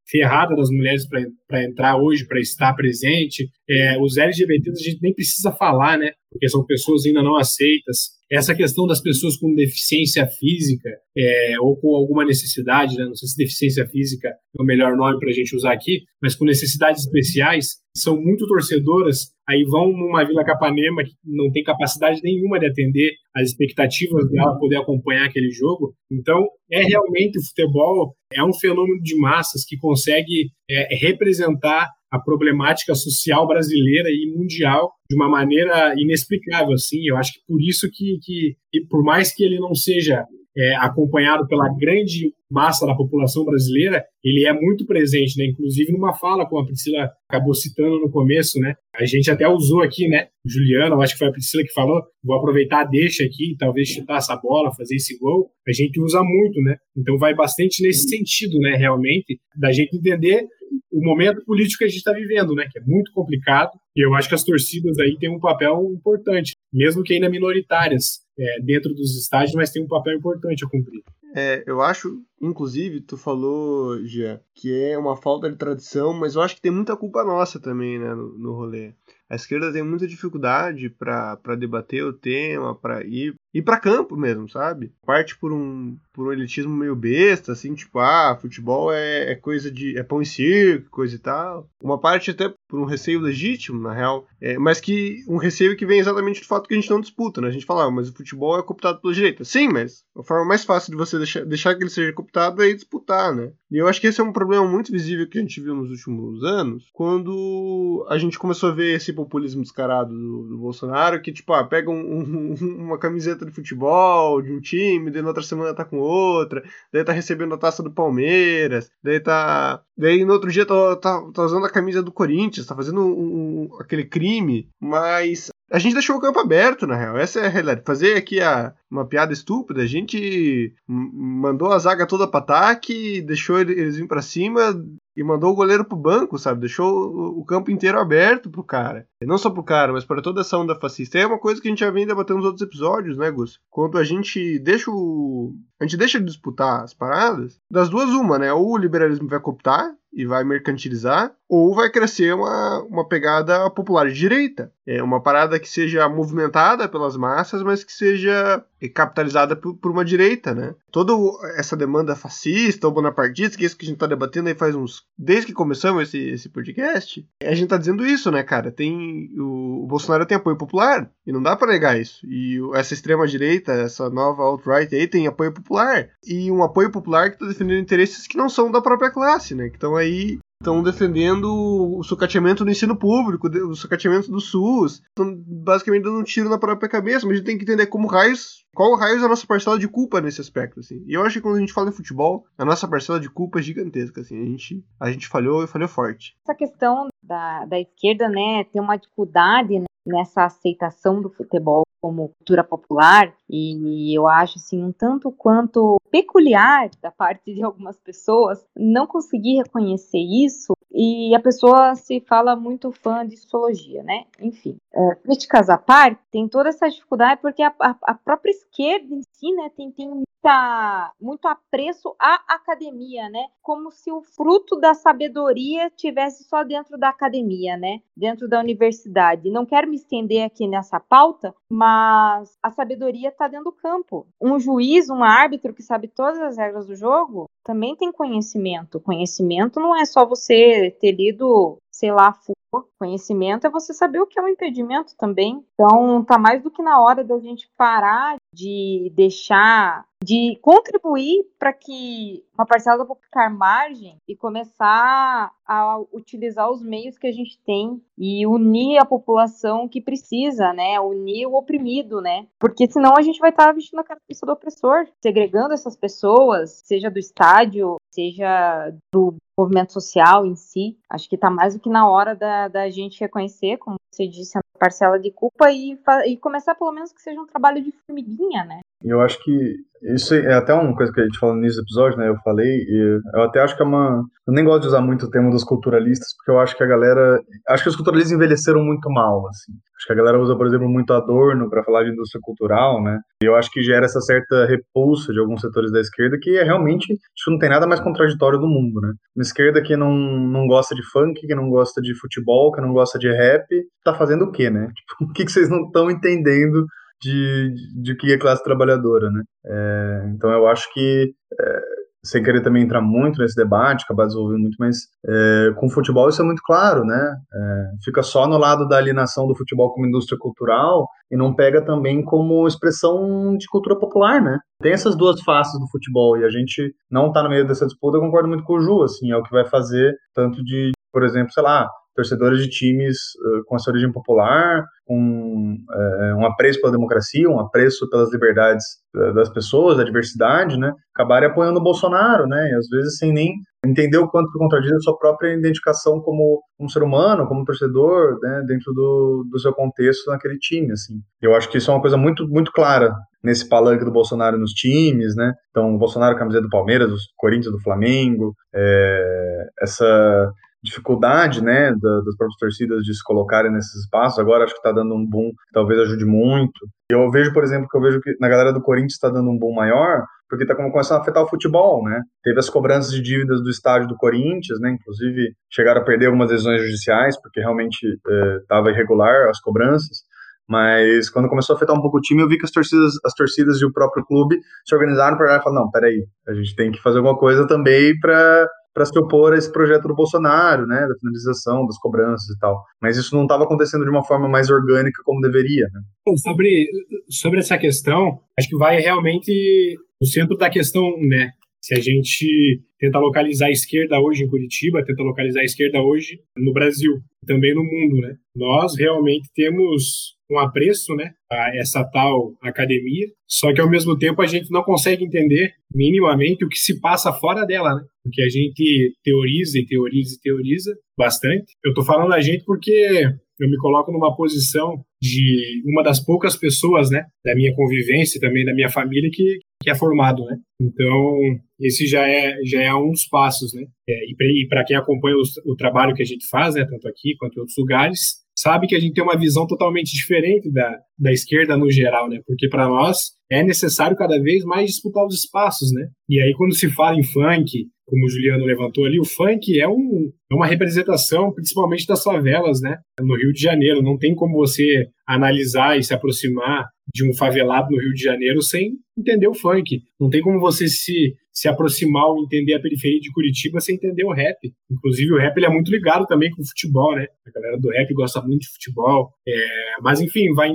ferrada das mulheres para entrar hoje, para estar presente. É, os LGBTs a gente nem precisa falar, né? Porque são pessoas ainda não aceitas. Essa questão das pessoas com deficiência física é, ou com alguma necessidade, né? não sei se deficiência física é o melhor nome para a gente usar aqui, mas com necessidades especiais, são muito torcedoras, aí vão numa Vila Capanema que não tem capacidade nenhuma de atender as expectativas dela poder acompanhar aquele jogo. Então, é realmente o futebol é um fenômeno de massas que consegue é, representar a problemática social brasileira e mundial de uma maneira inexplicável, assim. Eu acho que por isso que, que por mais que ele não seja é, acompanhado pela grande massa da população brasileira, ele é muito presente, né? Inclusive numa fala, como a Priscila acabou citando no começo, né? A gente até usou aqui, né? Juliano, acho que foi a Priscila que falou, vou aproveitar, deixa aqui, talvez chutar essa bola, fazer esse gol. A gente usa muito, né? Então vai bastante nesse sentido, né? Realmente, da gente entender o momento político que a gente está vivendo, né? Que é muito complicado. E eu acho que as torcidas aí têm um papel importante, mesmo que ainda minoritárias é, dentro dos estádios, mas tem um papel importante a cumprir. É, eu acho, inclusive, tu falou, Gia, que é uma falta de tradição, mas eu acho que tem muita culpa nossa também, né, no, no rolê. A esquerda tem muita dificuldade para debater o tema, para ir ir para campo mesmo, sabe? Parte por um, por um elitismo meio besta, assim, tipo, ah, futebol é, é coisa de. é pão e circo, coisa e tal. Uma parte até por um receio legítimo, na real, é, mas que um receio que vem exatamente do fato que a gente não disputa, né? A gente fala, ah, mas o futebol é cooptado pela direita. Sim, mas a forma mais fácil de você deixar, deixar que ele seja cooptado é disputar, né? E eu acho que esse é um problema muito visível que a gente viu nos últimos anos, quando a gente começou a ver esse populismo descarado do, do Bolsonaro, que, tipo, ah, pega um, um, uma camiseta de futebol de um time, daí na outra semana tá com outra, daí tá recebendo a taça do Palmeiras, daí tá. Daí no outro dia tá, tá, tá usando a camisa do Corinthians, tá fazendo um, um, aquele crime, mas a gente deixou o campo aberto, na real. Essa é a realidade. Fazer aqui a, uma piada estúpida, a gente mandou a zaga toda para ataque, deixou eles vir para cima e mandou o goleiro pro banco, sabe? Deixou o campo inteiro aberto pro cara. Não só pro cara, mas para toda essa onda fascista. E é uma coisa que a gente já vem debatendo nos outros episódios, né, Gus? Quando a gente deixa o. A gente deixa de disputar as paradas, das duas, uma, né? Ou o liberalismo vai cooptar e vai mercantilizar, ou vai crescer uma, uma pegada popular de direita. É uma parada que seja movimentada pelas massas, mas que seja capitalizada por, por uma direita, né? Toda essa demanda fascista ou bonapartista, que é isso que a gente tá debatendo aí faz uns... Desde que começamos esse, esse podcast, a gente tá dizendo isso, né, cara? Tem... O, o Bolsonaro tem apoio popular, e não dá para negar isso. E essa extrema-direita, essa nova alt-right aí, tem apoio popular. E um apoio popular que tá defendendo interesses que não são da própria classe, né? Que estão aí estão defendendo o sucateamento do ensino público, o sucateamento do SUS, estão basicamente dando um tiro na própria cabeça, mas a gente tem que entender como raios, qual raios é a nossa parcela de culpa nesse aspecto, assim. E eu acho que quando a gente fala em futebol, a nossa parcela de culpa é gigantesca, assim, a gente, a gente falhou e falhou forte. Essa questão da, da esquerda, né, tem uma dificuldade nessa aceitação do futebol como cultura popular e eu acho assim um tanto quanto peculiar da parte de algumas pessoas não conseguir reconhecer isso e a pessoa se fala muito fã de sociologia, né? Enfim, é, críticas à parte, tem toda essa dificuldade porque a, a, a própria esquerda em si, né, tem, tem muita, muito apreço à academia, né? Como se o fruto da sabedoria tivesse só dentro da academia, né? Dentro da universidade. Não quero me estender aqui nessa pauta, mas a sabedoria está dentro do campo. Um juiz, um árbitro que sabe todas as regras do jogo, também tem conhecimento. Conhecimento não é só você ter lido, sei lá, conhecimento é você saber o que é um impedimento também. Então, tá mais do que na hora da gente parar de deixar de contribuir para que uma parcela da população margem e começar a utilizar os meios que a gente tem e unir a população que precisa, né? Unir o oprimido, né? Porque senão a gente vai estar tá vestindo a cabeça do opressor, segregando essas pessoas, seja do estádio, seja do movimento social em si. Acho que está mais do que na hora da, da gente reconhecer, como você disse, a parcela de culpa e, e começar pelo menos que seja um trabalho de formiguinha, né? Eu acho que isso é até uma coisa que a gente falou nesse episódio, né? Eu falei, e eu até acho que é uma. Eu nem gosto de usar muito o termo dos culturalistas, porque eu acho que a galera. Acho que os culturalistas envelheceram muito mal, assim. Acho que a galera usa, por exemplo, muito Adorno para falar de indústria cultural, né? E eu acho que gera essa certa repulsa de alguns setores da esquerda, que é realmente. Acho que não tem nada mais contraditório do mundo, né? Uma esquerda que não, não gosta de funk, que não gosta de futebol, que não gosta de rap, tá fazendo o quê, né? Tipo, o que, que vocês não estão entendendo de, de, que é classe trabalhadora, né? É, então eu acho que, é, sem querer também entrar muito nesse debate, acabar desenvolvendo muito, mas é, com o futebol isso é muito claro, né? É, fica só no lado da alienação do futebol como indústria cultural e não pega também como expressão de cultura popular, né? Tem essas duas faces do futebol e a gente não está no meio dessa disputa, eu concordo muito com o Ju, assim, é o que vai fazer tanto de, por exemplo, sei lá, torcedores de times uh, com essa origem popular, com uh, um apreço pela democracia, um apreço pelas liberdades uh, das pessoas, da diversidade, né, acabarem apoiando o Bolsonaro, né, e às vezes sem nem entender o quanto que contradiz a sua própria identificação como um ser humano, como torcedor, né, dentro do, do seu contexto naquele time, assim. Eu acho que isso é uma coisa muito, muito clara nesse palanque do Bolsonaro nos times, né, então o Bolsonaro camiseta do Palmeiras, do Corinthians, do Flamengo, é, essa dificuldade, né, da, das próprias torcidas de se colocarem nesses espaços. Agora acho que está dando um boom talvez ajude muito. Eu vejo, por exemplo, que eu vejo que na galera do Corinthians está dando um boom maior, porque está começando a afetar o futebol, né? Teve as cobranças de dívidas do estádio do Corinthians, né? Inclusive chegaram a perder algumas decisões judiciais, porque realmente estava é, irregular as cobranças. Mas quando começou a afetar um pouco o time, eu vi que as torcidas, as torcidas e o próprio clube se organizaram para falar, não, peraí, a gente tem que fazer alguma coisa também para para se opor a esse projeto do Bolsonaro, né, da finalização, das cobranças e tal. Mas isso não estava acontecendo de uma forma mais orgânica como deveria. Né? Sobre, sobre essa questão, acho que vai realmente no centro da questão, né? Se a gente tenta localizar a esquerda hoje em Curitiba, tenta localizar a esquerda hoje no Brasil, também no mundo, né? Nós realmente temos um apreço, né, a essa tal academia, só que ao mesmo tempo a gente não consegue entender minimamente o que se passa fora dela, né? Porque a gente teoriza e teoriza e teoriza bastante. Eu tô falando a gente porque eu me coloco numa posição de uma das poucas pessoas, né, da minha convivência e também da minha família que, que é formado, né? Então, esse já é, já é um dos passos, né? É, e para quem acompanha o, o, trabalho que a gente faz, né, tanto aqui quanto em outros lugares, sabe que a gente tem uma visão totalmente diferente da, da esquerda no geral, né? Porque para nós é necessário cada vez mais disputar os espaços, né? E aí quando se fala em funk, como o Juliano levantou ali, o funk é, um, é uma representação principalmente das favelas, né? No Rio de Janeiro, não tem como você analisar e se aproximar de um favelado no Rio de Janeiro sem entender o funk. Não tem como você se, se aproximar ou entender a periferia de Curitiba sem entender o rap. Inclusive, o rap ele é muito ligado também com o futebol, né? A galera do rap gosta muito de futebol. É, mas, enfim, vai,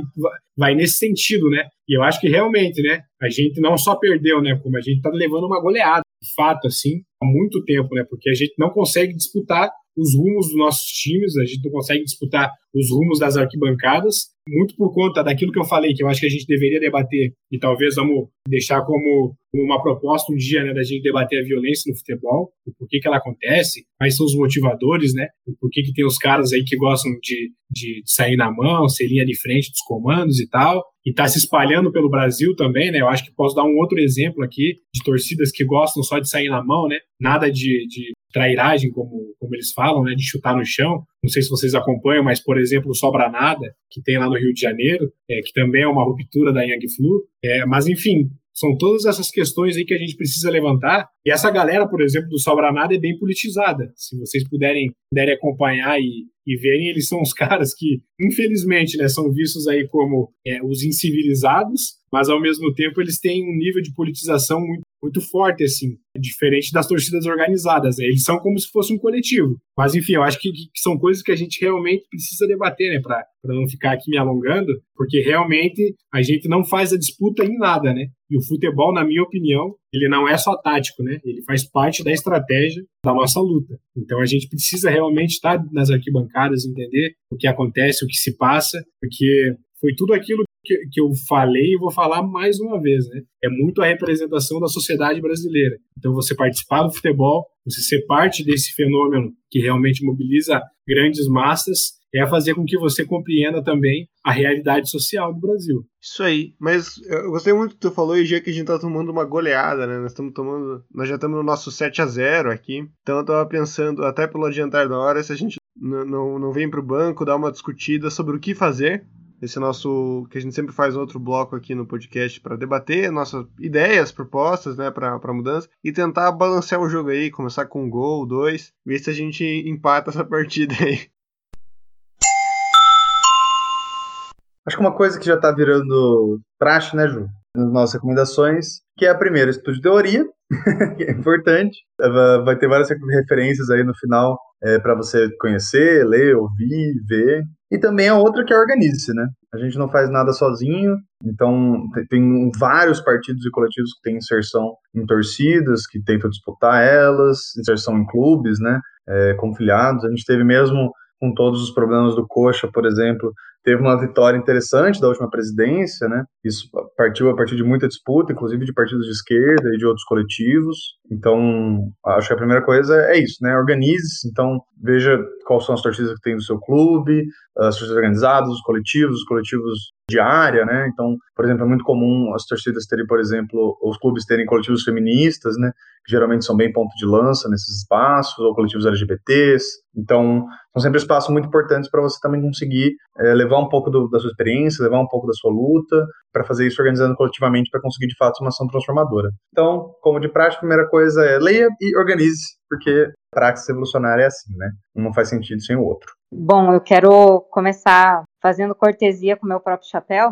vai nesse sentido, né? E eu acho que realmente, né? A gente não só perdeu, né? Como a gente tá levando uma goleada, de fato, assim, há muito tempo, né? Porque a gente não consegue disputar os rumos dos nossos times, a gente não consegue disputar os rumos das arquibancadas, muito por conta daquilo que eu falei, que eu acho que a gente deveria debater, e talvez vamos deixar como, uma proposta um dia, né, da gente debater a violência no futebol, o porquê que ela acontece, quais são os motivadores, né, o porquê que tem os caras aí que gostam de, de, de sair na mão, ser linha de frente dos comandos e tal, e está se espalhando pelo Brasil também, né, eu acho que posso dar um outro exemplo aqui de torcidas que gostam só de sair na mão, né, nada de, de trairagem, como, como eles falam, né, de chutar no chão. Não sei se vocês acompanham, mas, por exemplo, o Sobra Nada, que tem lá no Rio de Janeiro, é, que também é uma ruptura da Yang Flu. É, mas, enfim, são todas essas questões aí que a gente precisa levantar. E essa galera, por exemplo, do Sobra Nada é bem politizada. Se vocês puderem, puderem acompanhar e, e verem, eles são os caras que, infelizmente, né, são vistos aí como é, os incivilizados, mas ao mesmo tempo eles têm um nível de politização muito, muito forte, assim, diferente das torcidas organizadas. Né? Eles são como se fosse um coletivo. Mas, enfim, eu acho que, que são coisas que a gente realmente precisa debater, né, para não ficar aqui me alongando, porque realmente a gente não faz a disputa em nada, né? E o futebol, na minha opinião, ele não é só tático, né? Ele faz parte da estratégia da nossa luta. Então a gente precisa realmente estar nas arquibancadas, entender o que acontece, o que se passa, porque foi tudo aquilo que, que eu falei e vou falar mais uma vez, né? É muito a representação da sociedade brasileira. Então, você participar do futebol, você ser parte desse fenômeno que realmente mobiliza grandes massas, é fazer com que você compreenda também a realidade social do Brasil. Isso aí, mas eu gostei muito do que tu falou e já que a gente tá tomando uma goleada, né? Nós estamos tomando, nós já estamos no nosso 7 a 0 aqui. Então eu tava pensando, até pelo adiantar da hora, se a gente não, não vem pro banco dar uma discutida sobre o que fazer esse nosso que a gente sempre faz outro bloco aqui no podcast para debater nossas ideias, propostas, né, para mudança e tentar balancear o jogo aí, começar com um gol, dois, ver se a gente empata essa partida aí. Acho que uma coisa que já está virando praxe, né, Ju? Nas nossas recomendações, que é a primeira, estudo de teoria, que é importante. Vai ter várias referências aí no final é, para você conhecer, ler, ouvir, ver. E também a outra que é organize-se, né? A gente não faz nada sozinho, então tem vários partidos e coletivos que têm inserção em torcidas, que tentam disputar elas, inserção em clubes, né? É, com filiados. A gente teve mesmo com todos os problemas do Coxa, por exemplo, teve uma vitória interessante da última presidência, né? Isso partiu a partir de muita disputa, inclusive de partidos de esquerda e de outros coletivos. Então, acho que a primeira coisa é isso, né? Organize-se, então veja quais são as torcidas que tem no seu clube, as torcidas organizadas, os coletivos, os coletivos de área, né? Então, por exemplo, é muito comum as torcidas terem, por exemplo, os clubes terem coletivos feministas, né? Que geralmente são bem ponto de lança nesses espaços, ou coletivos LGBTs. Então, são sempre espaços muito importantes para você também conseguir é, levar um pouco do, da sua experiência, levar um pouco da sua luta, para fazer isso organizando coletivamente para conseguir de fato uma ação transformadora. Então, como de prática, a primeira coisa é leia e organize, porque praxis evolucionária é assim, né? Um não faz sentido sem o outro. Bom, eu quero começar fazendo cortesia com meu próprio chapéu.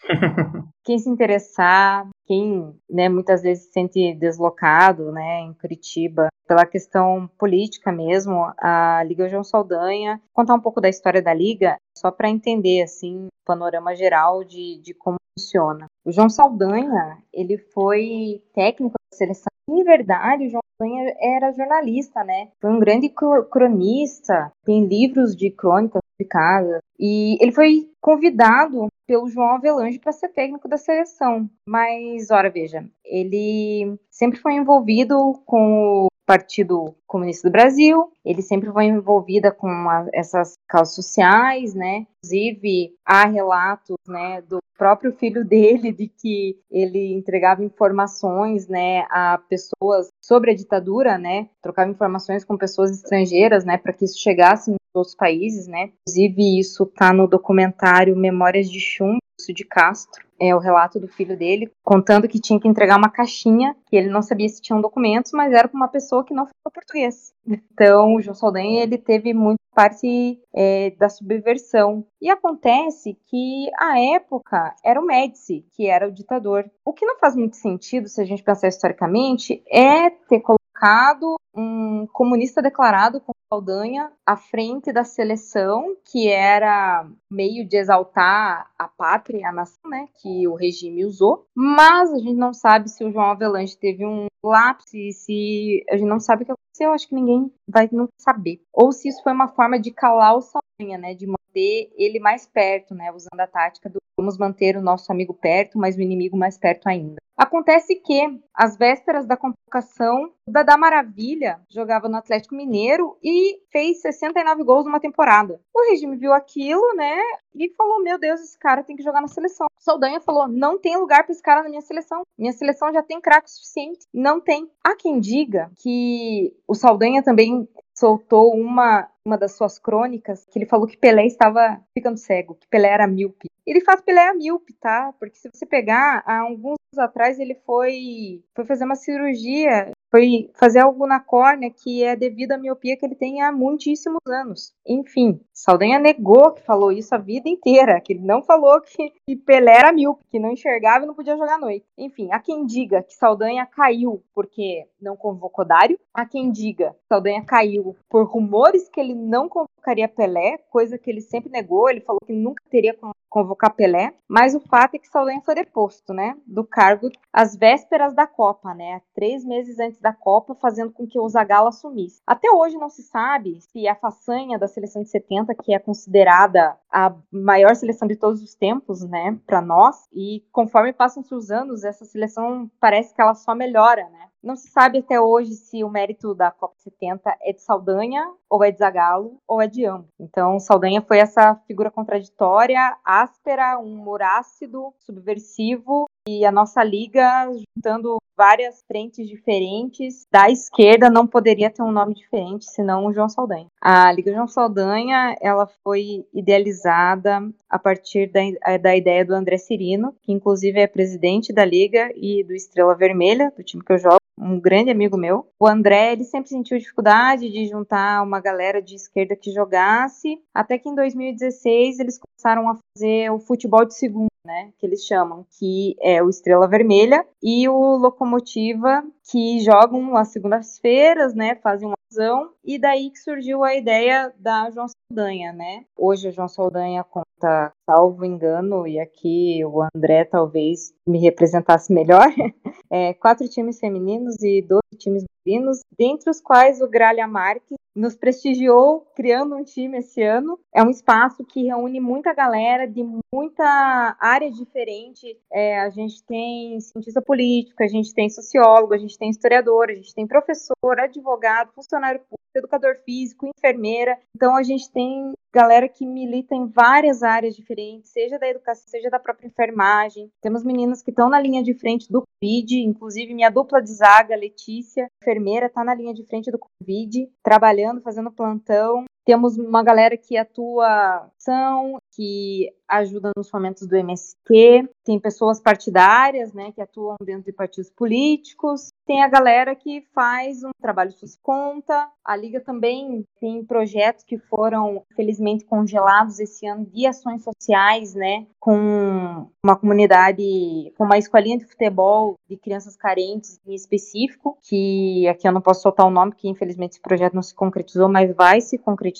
quem se interessar, quem né, muitas vezes se sente deslocado né, em Curitiba pela questão política mesmo, a Liga João Saldanha, contar um pouco da história da Liga, só para entender assim o panorama geral de, de como funciona. O João Saldanha, ele foi técnico da seleção. Em verdade, o João Saldanha era jornalista, né? Foi um grande cronista, tem livros de crônicas publicadas. E ele foi convidado pelo João Avelange para ser técnico da seleção. Mas, ora, veja, ele sempre foi envolvido com Partido Comunista do Brasil, ele sempre foi envolvida com a, essas causas sociais, né? Inclusive, há relatos, né, do próprio filho dele de que ele entregava informações, né, a pessoas sobre a ditadura, né? Trocava informações com pessoas estrangeiras, né, para que isso chegasse nos outros países, né? Inclusive, isso está no documentário Memórias de Chumbo, de Castro, é o relato do filho dele, contando que tinha que entregar uma caixinha, que ele não sabia se tinham documentos, mas era com uma pessoa que não falava português. Então, o João Saldanha, ele teve muito parte é, da subversão. E acontece que, à época, era o Médici, que era o ditador. O que não faz muito sentido, se a gente pensar historicamente, é ter colocado um comunista declarado como Saldanha à frente da seleção, que era meio de exaltar a pátria a nação, né, que o regime usou. Mas a gente não sabe se o João Avelange teve um lápis, se a gente não sabe o que aconteceu, acho que ninguém vai nunca saber. Ou se isso foi uma forma de calar o Saldanha, né, de manter ele mais perto, né, usando a tática do vamos manter o nosso amigo perto, mas o inimigo mais perto ainda. Acontece que, às vésperas da convocação, o Dadá Maravilha jogava no Atlético Mineiro e fez 69 gols numa temporada. O regime viu aquilo, né, e falou: Meu Deus, esse cara tem que jogar na seleção. O Saldanha falou: Não tem lugar para esse cara na minha seleção. Minha seleção já tem craque suficiente. Não tem. Há quem diga que o Saldanha também soltou uma, uma das suas crônicas que ele falou que Pelé estava ficando cego, que Pelé era míope. Ele faz Pelé a míope, tá? Porque se você pegar, há alguns anos atrás ele foi, foi fazer uma cirurgia foi fazer algo na córnea que é devido à miopia que ele tem há muitíssimos anos. Enfim, Saldanha negou que falou isso a vida inteira, que ele não falou que, que Pelé era míope, que não enxergava e não podia jogar à noite. Enfim, há quem diga que Saldanha caiu porque não convocou Dário, há quem diga que Saldanha caiu por rumores que ele não convocaria Pelé, coisa que ele sempre negou, ele falou que nunca teria convocar Pelé, mas o fato é que Saldanha foi deposto, né, do cargo às vésperas da Copa, né, três meses antes da Copa, fazendo com que o Zagallo assumisse. Até hoje não se sabe se a façanha da seleção de 70, que é considerada a maior seleção de todos os tempos, né, para nós, e conforme passam-se os anos, essa seleção parece que ela só melhora, né, não se sabe até hoje se o mérito da Copa 70 é de Saldanha, ou é de Zagallo, ou é de ambos. Então, Saldanha foi essa figura contraditória, áspera, um humor ácido, subversivo, e a nossa liga, juntando várias frentes diferentes da esquerda, não poderia ter um nome diferente senão o João Saldanha. A Liga João Saldanha, ela foi idealizada a partir da, da ideia do André Cirino, que inclusive é presidente da liga e do Estrela Vermelha, do time que eu jogo, um grande amigo meu. O André, ele sempre sentiu dificuldade de juntar uma galera de esquerda que jogasse, até que em 2016 eles começaram a fazer o futebol de segundo, né, que eles chamam, que é o Estrela Vermelha e o Locomotiva, que jogam às segundas-feiras, né, fazem uma ação, e daí que surgiu a ideia da João Saldanha, né? Hoje a João Saldanha conta, salvo engano, e aqui o André talvez me representasse melhor, é, quatro times femininos e 12 times masculinos, dentre os quais o Gralha Marques nos prestigiou criando um time esse ano. É um espaço que reúne muita galera de muita área diferente. É, a gente tem cientista político, a gente tem sociólogo, a gente tem historiador, a gente tem professor, advogado, funcionário público, educador físico, enfermeira. Então a gente tem galera que milita em várias áreas diferentes, seja da educação, seja da própria enfermagem. Temos meninas que estão na linha de frente do Covid, inclusive minha dupla de zaga, Letícia, enfermeira, está na linha de frente do Covid, trabalhando, fazendo plantão. Temos uma galera que atua são que ajuda nos fomentos do MST, tem pessoas partidárias, né, que atuam dentro de partidos políticos, tem a galera que faz um trabalho por conta. A Liga também tem projetos que foram, felizmente, congelados esse ano de ações sociais, né, com uma comunidade, com uma escolinha de futebol de crianças carentes em específico, que aqui eu não posso soltar o nome, porque infelizmente esse projeto não se concretizou, mas vai se concretizar.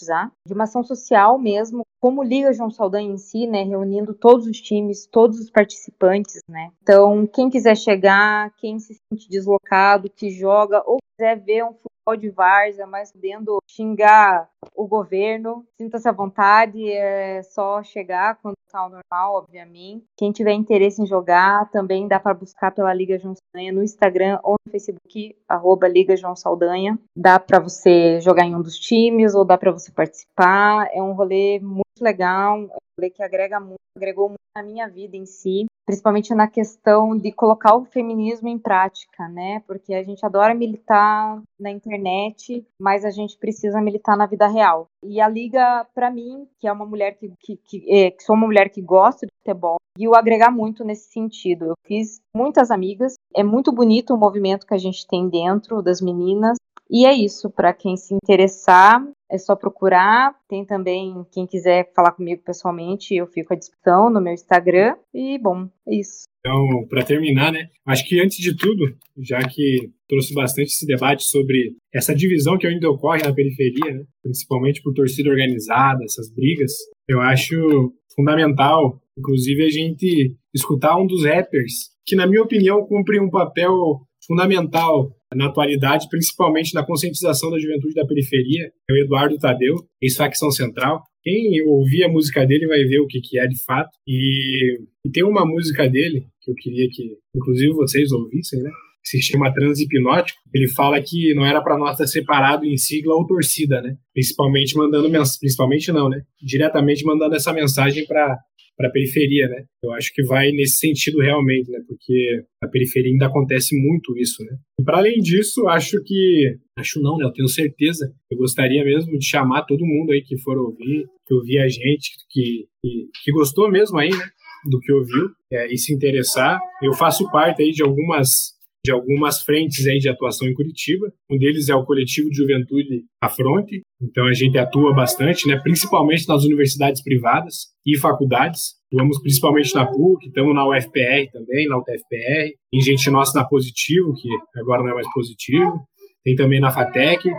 De uma ação social mesmo, como Liga João Saldanha em si, né, reunindo todos os times, todos os participantes, né. Então, quem quiser chegar, quem se sente deslocado, que joga ou quiser ver um futebol de várzea, mas podendo xingar o governo, sinta-se à vontade, é só chegar quando está normal, obviamente. Quem tiver interesse em jogar, também dá para buscar pela Liga João Saldanha no Instagram ou no Facebook, arroba Liga João Saldanha. Dá para você jogar em um dos times ou dá para você participar. É um rolê muito legal, rolê que agrega muito, agregou muito na minha vida em si principalmente na questão de colocar o feminismo em prática, né? Porque a gente adora militar na internet, mas a gente precisa militar na vida real. E a Liga, para mim, que é uma mulher que, que, que, é, que sou uma mulher que gosta de futebol, e o agregar muito nesse sentido. Eu fiz muitas amigas, é muito bonito o movimento que a gente tem dentro das meninas, e é isso, para quem se interessar, é só procurar. Tem também, quem quiser falar comigo pessoalmente, eu fico à disposição no meu Instagram. E, bom, é isso. Então, para terminar, né? Acho que antes de tudo, já que trouxe bastante esse debate sobre essa divisão que ainda ocorre na periferia, né? principalmente por torcida organizada, essas brigas, eu acho fundamental, inclusive, a gente escutar um dos rappers que, na minha opinião, cumpre um papel fundamental na atualidade, principalmente na conscientização da juventude da periferia, é o Eduardo Tadeu, ex-facção central. Quem ouvir a música dele vai ver o que, que é de fato. E, e tem uma música dele que eu queria que, inclusive, vocês ouvissem, né? Que se chama Transhipnótico, ele fala que não era para nós estar separado em sigla ou torcida, né? Principalmente mandando principalmente não, né? Diretamente mandando essa mensagem para para a periferia, né? Eu acho que vai nesse sentido realmente, né? Porque a periferia ainda acontece muito isso, né? E para além disso, acho que acho não, né? Eu tenho certeza. Eu gostaria mesmo de chamar todo mundo aí que for ouvir, que ouvir a gente, que, que, que gostou mesmo aí, né? Do que ouviu é, e se interessar. Eu faço parte aí de algumas de algumas frentes aí de atuação em Curitiba. Um deles é o coletivo de juventude A Fronte. Então a gente atua bastante, né, principalmente nas universidades privadas e faculdades. Atuamos principalmente na PUC, estamos na UFPR também, na UTFPR. Tem gente nossa na Positivo, que agora não é mais Positivo. Tem também na FATEC.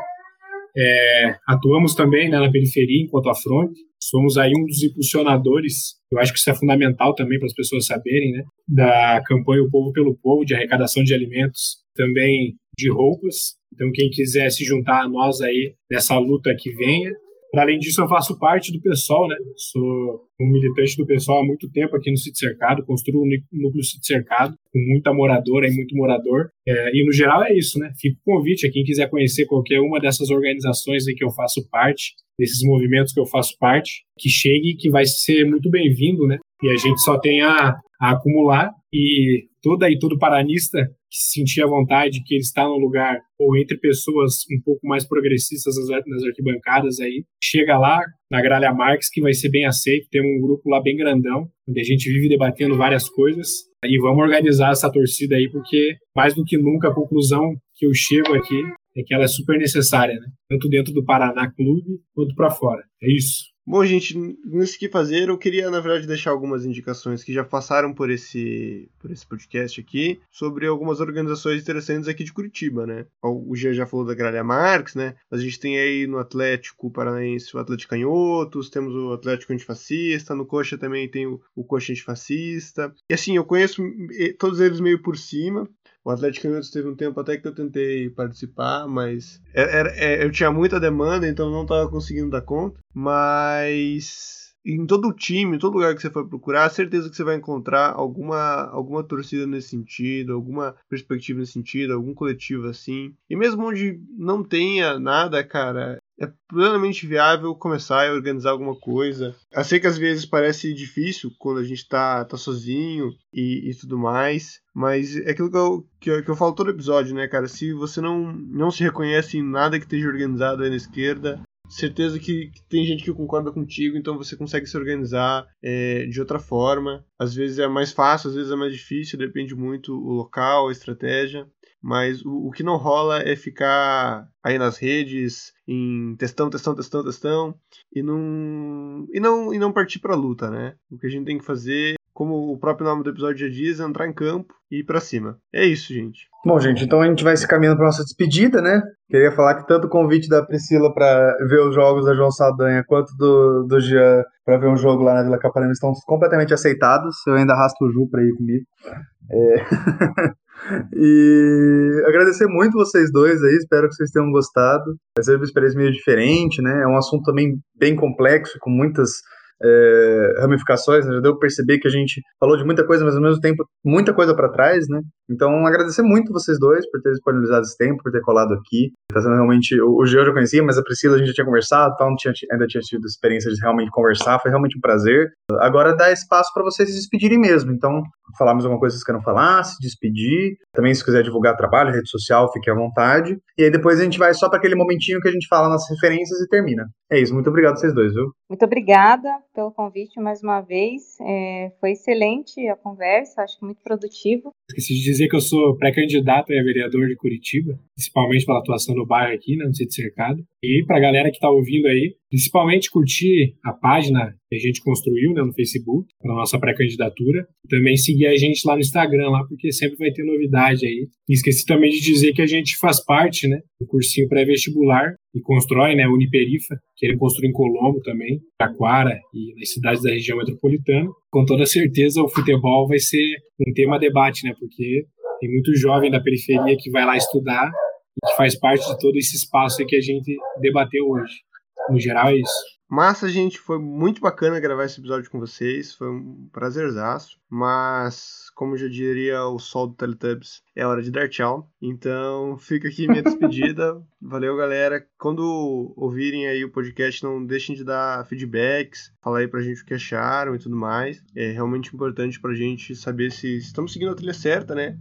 É, atuamos também né, na periferia enquanto a Somos aí um dos impulsionadores, eu acho que isso é fundamental também para as pessoas saberem, né? Da campanha O Povo pelo Povo, de arrecadação de alimentos, também de roupas. Então, quem quiser se juntar a nós aí nessa luta que venha, Além disso, eu faço parte do PSOL, né? Sou um militante do PSOL há muito tempo aqui no Sítio Cercado, construo um núcleo Sítio Cercado, com muita moradora e muito morador. É, e no geral é isso, né? Fico o convite a quem quiser conhecer qualquer uma dessas organizações aí que eu faço parte, desses movimentos que eu faço parte, que chegue, que vai ser muito bem-vindo, né? E a gente só tem a, a acumular e toda e todo paranista que se sentir à vontade, que ele está no lugar ou entre pessoas um pouco mais progressistas nas arquibancadas aí, chega lá na Gralha Marx que vai ser bem aceito. Tem um grupo lá bem grandão, onde a gente vive debatendo várias coisas e vamos organizar essa torcida aí porque mais do que nunca a conclusão que eu chego aqui é que ela é super necessária, né? Tanto dentro do Paraná Clube quanto para fora. É isso. Bom, gente, nesse que fazer, eu queria, na verdade, deixar algumas indicações que já passaram por esse, por esse podcast aqui, sobre algumas organizações interessantes aqui de Curitiba, né? O Gia já falou da Gralha Marx, né? A gente tem aí no Atlético Paranaense o Atlético Canhotos, temos o Atlético Antifascista, no Coxa também tem o, o Coxa Antifascista. E assim, eu conheço todos eles meio por cima, O Atlético Mineiro teve um tempo até que eu tentei participar, mas era, era, eu tinha muita demanda, então não estava conseguindo dar conta. Mas em todo time, em todo lugar que você for procurar, certeza que você vai encontrar alguma, alguma torcida nesse sentido, alguma perspectiva nesse sentido, algum coletivo assim. E mesmo onde não tenha nada, cara, é plenamente viável começar a organizar alguma coisa. Eu sei que às vezes parece difícil quando a gente tá, tá sozinho e, e tudo mais, mas é aquilo que eu, que eu, que, eu, falo todo episódio, né, cara? Se você não, não se reconhece em nada que esteja organizado aí na esquerda, certeza que, que, tem gente que concorda contigo, então você consegue se organizar é, de outra forma. Às vezes é mais fácil, às vezes é mais difícil, depende muito o local, a estratégia. Mas o, o que não rola é ficar aí nas redes, em testão, testão, testão, testão, e não, e não, e não partir para luta, né? O que a gente tem que fazer como o próprio nome do episódio já diz, entrar em campo e ir para cima. É isso, gente. Bom, gente, então a gente vai se caminhando para nossa despedida, né? Queria falar que tanto o convite da Priscila para ver os jogos da João Saldanha quanto do, do Jean para ver um jogo lá na Vila Capanema estão completamente aceitados. Eu ainda arrasto o Ju para ir comigo. É... e agradecer muito vocês dois aí, espero que vocês tenham gostado. Vai ser uma experiência meio diferente, né? É um assunto também bem complexo, com muitas é, ramificações, né? já deu para perceber que a gente falou de muita coisa, mas ao mesmo tempo muita coisa para trás, né? Então agradecer muito vocês dois por terem disponibilizado esse tempo, por ter colado aqui. Tá sendo realmente o, o Geo eu já conhecia, mas a Priscila a gente já tinha conversado, então tinha, ainda tinha tido experiência de realmente conversar, foi realmente um prazer. Agora dá espaço para vocês se despedirem mesmo. Então falar mais alguma coisa que vocês queiram falar, se despedir. Também se quiser divulgar trabalho, rede social, fique à vontade. E aí depois a gente vai só para aquele momentinho que a gente fala nas referências e termina. É isso, muito obrigado vocês dois, viu? Muito obrigada pelo convite mais uma vez. É, foi excelente a conversa, acho que muito produtivo. Esqueci de dizer que eu sou pré-candidato a vereador de Curitiba, principalmente pela atuação no bairro aqui, né, no sítio cercado. E para a galera que está ouvindo aí, principalmente curtir a página a gente construiu né, no Facebook, para nossa pré-candidatura. Também seguir a gente lá no Instagram, lá, porque sempre vai ter novidade aí. E esqueci também de dizer que a gente faz parte né, do cursinho pré-vestibular e constrói, né, Uniperifa, que ele construiu em Colombo também, Taquara e nas cidades da região metropolitana. Com toda certeza o futebol vai ser um tema debate, né, porque tem muito jovem da periferia que vai lá estudar e que faz parte de todo esse espaço que a gente debateu hoje. No geral é isso. Massa, gente, foi muito bacana gravar esse episódio com vocês, foi um prazerzaço, mas como já diria o sol do Teletubbies, é hora de dar tchau. Então, fica aqui minha despedida. Valeu, galera. Quando ouvirem aí o podcast, não deixem de dar feedbacks, falar aí pra gente o que acharam e tudo mais. É realmente importante pra gente saber se estamos seguindo a trilha certa, né?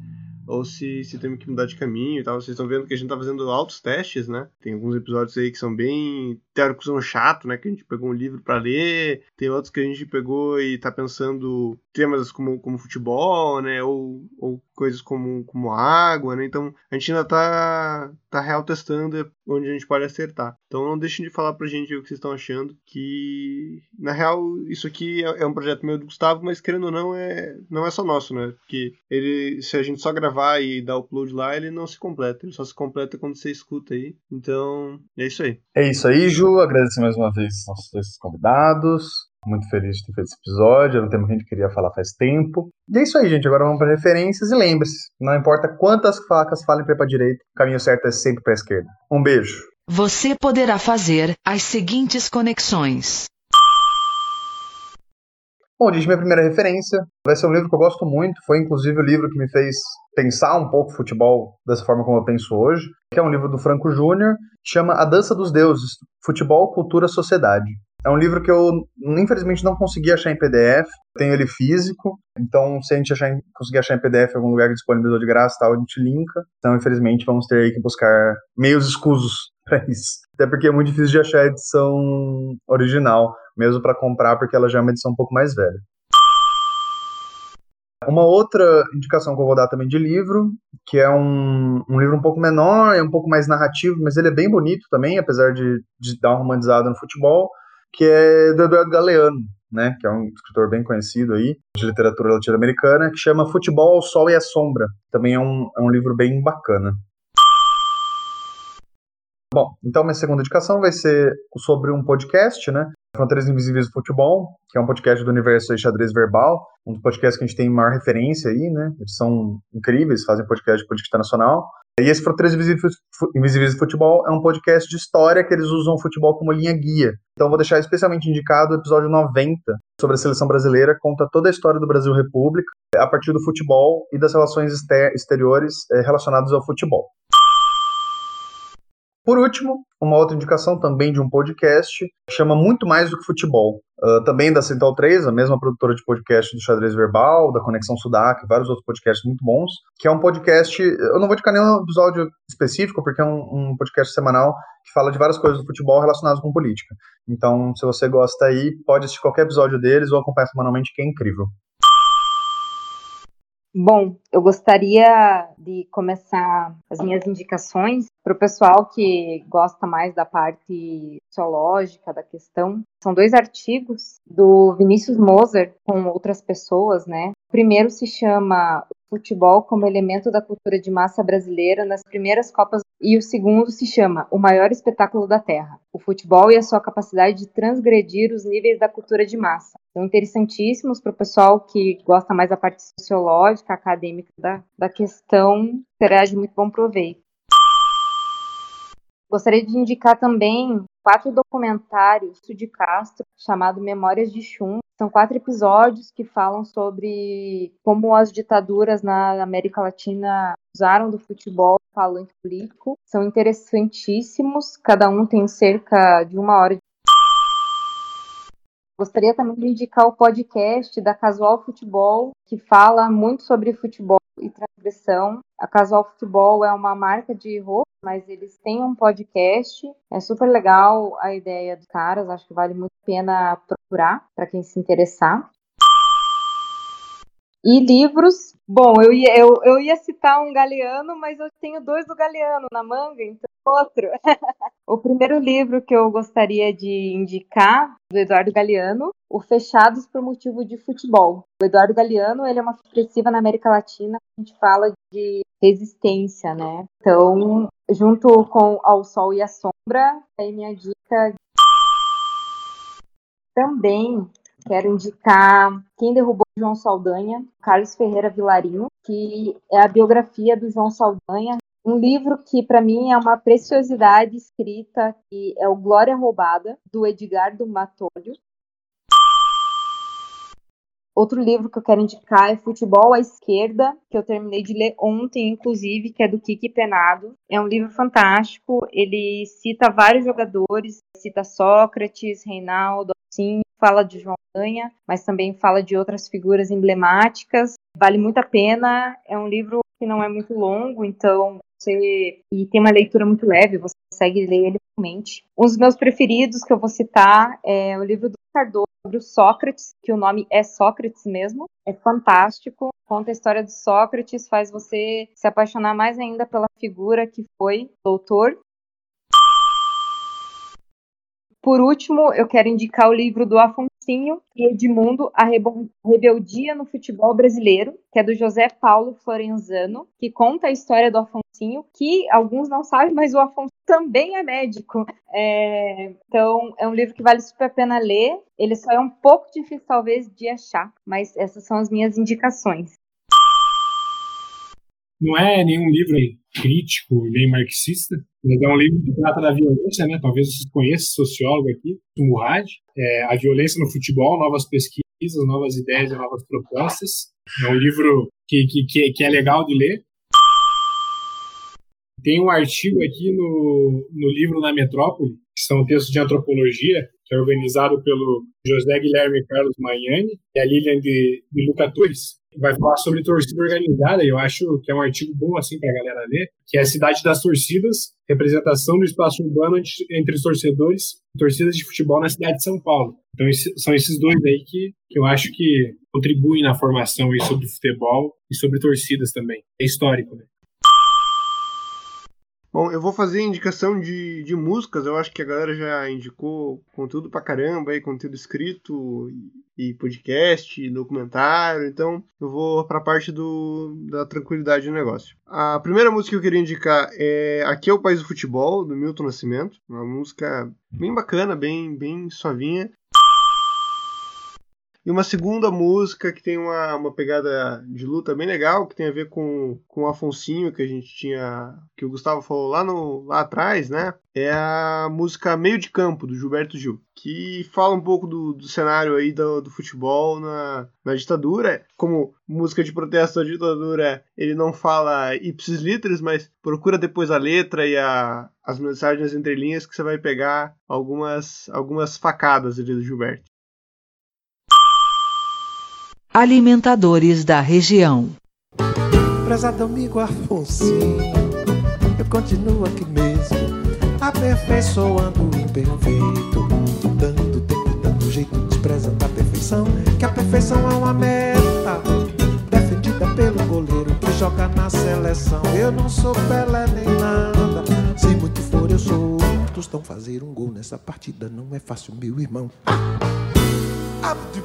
Ou se, se temos que mudar de caminho e tal. Vocês estão vendo que a gente tá fazendo altos testes, né? Tem alguns episódios aí que são bem teóricos, são chato, né? Que a gente pegou um livro para ler, tem outros que a gente pegou e tá pensando temas como, como futebol, né? Ou, ou coisas como, como água, né? Então a gente ainda tá, tá real testando onde a gente pode acertar. Então não deixem de falar pra gente o que vocês estão achando, que na real isso aqui é, é um projeto meu do Gustavo, mas querendo ou não é não é só nosso, né? Porque ele se a gente só gravar e dar upload lá, ele não se completa, ele só se completa quando você escuta aí. Então, é isso aí. É isso aí, Ju, agradeço mais uma vez aos nossos convidados. Muito feliz de ter feito esse episódio, era um tema que a gente queria falar faz tempo. E é isso aí, gente. Agora vamos para referências e lembre-se: não importa quantas facas falem para a direita, o caminho certo é sempre para a esquerda. Um beijo. Você poderá fazer as seguintes conexões. Bom, gente, minha primeira referência vai ser um livro que eu gosto muito. Foi inclusive o livro que me fez pensar um pouco futebol dessa forma como eu penso hoje, que é um livro do Franco Júnior, chama A Dança dos Deuses: Futebol, Cultura, Sociedade. É um livro que eu, infelizmente, não consegui achar em PDF. Tenho ele físico. Então, se a gente achar, conseguir achar em PDF em algum lugar que disponibilizou de graça, tal, a gente linka. Então, infelizmente, vamos ter que buscar meios escusos para isso. Até porque é muito difícil de achar a edição original, mesmo para comprar, porque ela já é uma edição um pouco mais velha. Uma outra indicação que eu vou dar também de livro, que é um, um livro um pouco menor, é um pouco mais narrativo, mas ele é bem bonito também, apesar de, de dar uma romantizada no futebol, que é do Eduardo Galeano, né, que é um escritor bem conhecido aí, de literatura latino-americana, que chama Futebol, o Sol e a Sombra. Também é um, é um livro bem bacana. Bom, então minha segunda indicação vai ser sobre um podcast, né? Fronteiras Invisíveis do Futebol, que é um podcast do universo xadrez verbal, um dos podcasts que a gente tem maior referência aí, né? Eles são incríveis, fazem podcast de política internacional. E esse Fronteiras Invisíveis do Futebol é um podcast de história que eles usam o futebol como linha guia. Então vou deixar especialmente indicado o episódio 90 sobre a seleção brasileira, conta toda a história do Brasil República a partir do futebol e das relações exteriores eh, relacionadas ao futebol. Por último, uma outra indicação também de um podcast, chama Muito Mais do que Futebol. Uh, também da Central 3, a mesma produtora de podcast do Xadrez Verbal, da Conexão Sudac, vários outros podcasts muito bons, que é um podcast, eu não vou indicar nenhum episódio específico, porque é um, um podcast semanal que fala de várias coisas do futebol relacionadas com política. Então, se você gosta aí, pode assistir qualquer episódio deles ou acompanhar semanalmente, que é incrível. Bom, eu gostaria de começar as minhas indicações para o pessoal que gosta mais da parte sociológica da questão. São dois artigos do Vinícius Moser com outras pessoas, né? O primeiro se chama Futebol como elemento da cultura de massa brasileira nas primeiras Copas e o segundo se chama O Maior Espetáculo da Terra, o futebol e a sua capacidade de transgredir os níveis da cultura de massa. São interessantíssimos para o pessoal que gosta mais da parte sociológica, acadêmica da, da questão, será de muito bom proveito. Gostaria de indicar também quatro documentários de Castro chamado Memórias de Chum. São quatro episódios que falam sobre como as ditaduras na América Latina usaram do futebol falante político. São interessantíssimos, cada um tem cerca de uma hora Gostaria também de indicar o podcast da Casual Futebol, que fala muito sobre futebol e transgressão. A Casual Futebol é uma marca de roupa, mas eles têm um podcast. É super legal a ideia dos caras, acho que vale muito a pena procurar para quem se interessar. E livros, bom, eu ia, eu, eu ia citar um Galeano, mas eu tenho dois do Galeano na manga, então outro. o primeiro livro que eu gostaria de indicar, do Eduardo Galeano, O Fechados por Motivo de Futebol. O Eduardo Galeano, ele é uma expressiva na América Latina, a gente fala de resistência, né? Então, junto com Ao Sol e a Sombra, aí minha dica também quero indicar Quem Derrubou João Saldanha, Carlos Ferreira Vilarinho, que é a biografia do João Saldanha. Um livro que, para mim, é uma preciosidade escrita, que é o Glória Roubada, do Edgar do Matolho. Outro livro que eu quero indicar é Futebol à Esquerda, que eu terminei de ler ontem, inclusive, que é do Kiki Penado. É um livro fantástico, ele cita vários jogadores, cita Sócrates, Reinaldo, sim, fala de João Ganha, mas também fala de outras figuras emblemáticas. Vale muito a pena, é um livro que não é muito longo, então você e tem uma leitura muito leve, você consegue ler ele facilmente. Um dos meus preferidos que eu vou citar é o livro do Cardoso sobre o Sócrates, que o nome é Sócrates mesmo. É fantástico, conta a história de Sócrates, faz você se apaixonar mais ainda pela figura que foi doutor. Por último, eu quero indicar o livro do E Edmundo, A Rebeldia no Futebol Brasileiro, que é do José Paulo Florenzano, que conta a história do Afonsinho, que alguns não sabem, mas o Afonso também é médico. É... Então, é um livro que vale super a pena ler. Ele só é um pouco difícil, talvez, de achar, mas essas são as minhas indicações. Não é nenhum livro crítico nem marxista, mas é um livro que trata da violência, né? Talvez vocês conheçam sociólogo aqui, Murad, é, A Violência no Futebol, Novas Pesquisas, Novas Ideias e Novas Propostas. É um livro que, que, que é legal de ler. Tem um artigo aqui no, no livro Na Metrópole, que são textos de antropologia, que é organizado pelo José Guilherme Carlos Magnani e a Lilian de, de Luca Torres vai falar sobre torcida organizada, e eu acho que é um artigo bom assim para a galera ler, que é a cidade das torcidas, representação do espaço urbano entre os torcedores e torcidas de futebol na cidade de São Paulo. Então são esses dois aí que, que eu acho que contribuem na formação aí sobre futebol e sobre torcidas também. É histórico, né? Bom, eu vou fazer indicação de, de músicas. Eu acho que a galera já indicou conteúdo pra caramba aí, conteúdo escrito e podcast, e documentário, então eu vou para a parte do, da tranquilidade do negócio. A primeira música que eu queria indicar é Aqui é o País do Futebol, do Milton Nascimento, uma música bem bacana, bem, bem suavinha, e uma segunda música que tem uma, uma pegada de luta bem legal, que tem a ver com, com o Afonsinho, que a gente tinha. que o Gustavo falou lá, no, lá atrás, né? É a música Meio de Campo, do Gilberto Gil, que fala um pouco do, do cenário aí do, do futebol na, na ditadura. Como música de protesto à ditadura, ele não fala ipsis literis, mas procura depois a letra e a, as mensagens entre linhas que você vai pegar algumas, algumas facadas ali do Gilberto. Alimentadores da região. Prezado amigo Afonso, eu continuo aqui mesmo, aperfeiçoando o imperfeito, dando tempo, dando jeito, desprezando a perfeição, que a perfeição é uma meta, defendida pelo goleiro que joga na seleção. Eu não sou Pelé nem nada, se muito for eu sou. Tostão fazer um gol nessa partida não é fácil, meu irmão. Ah, de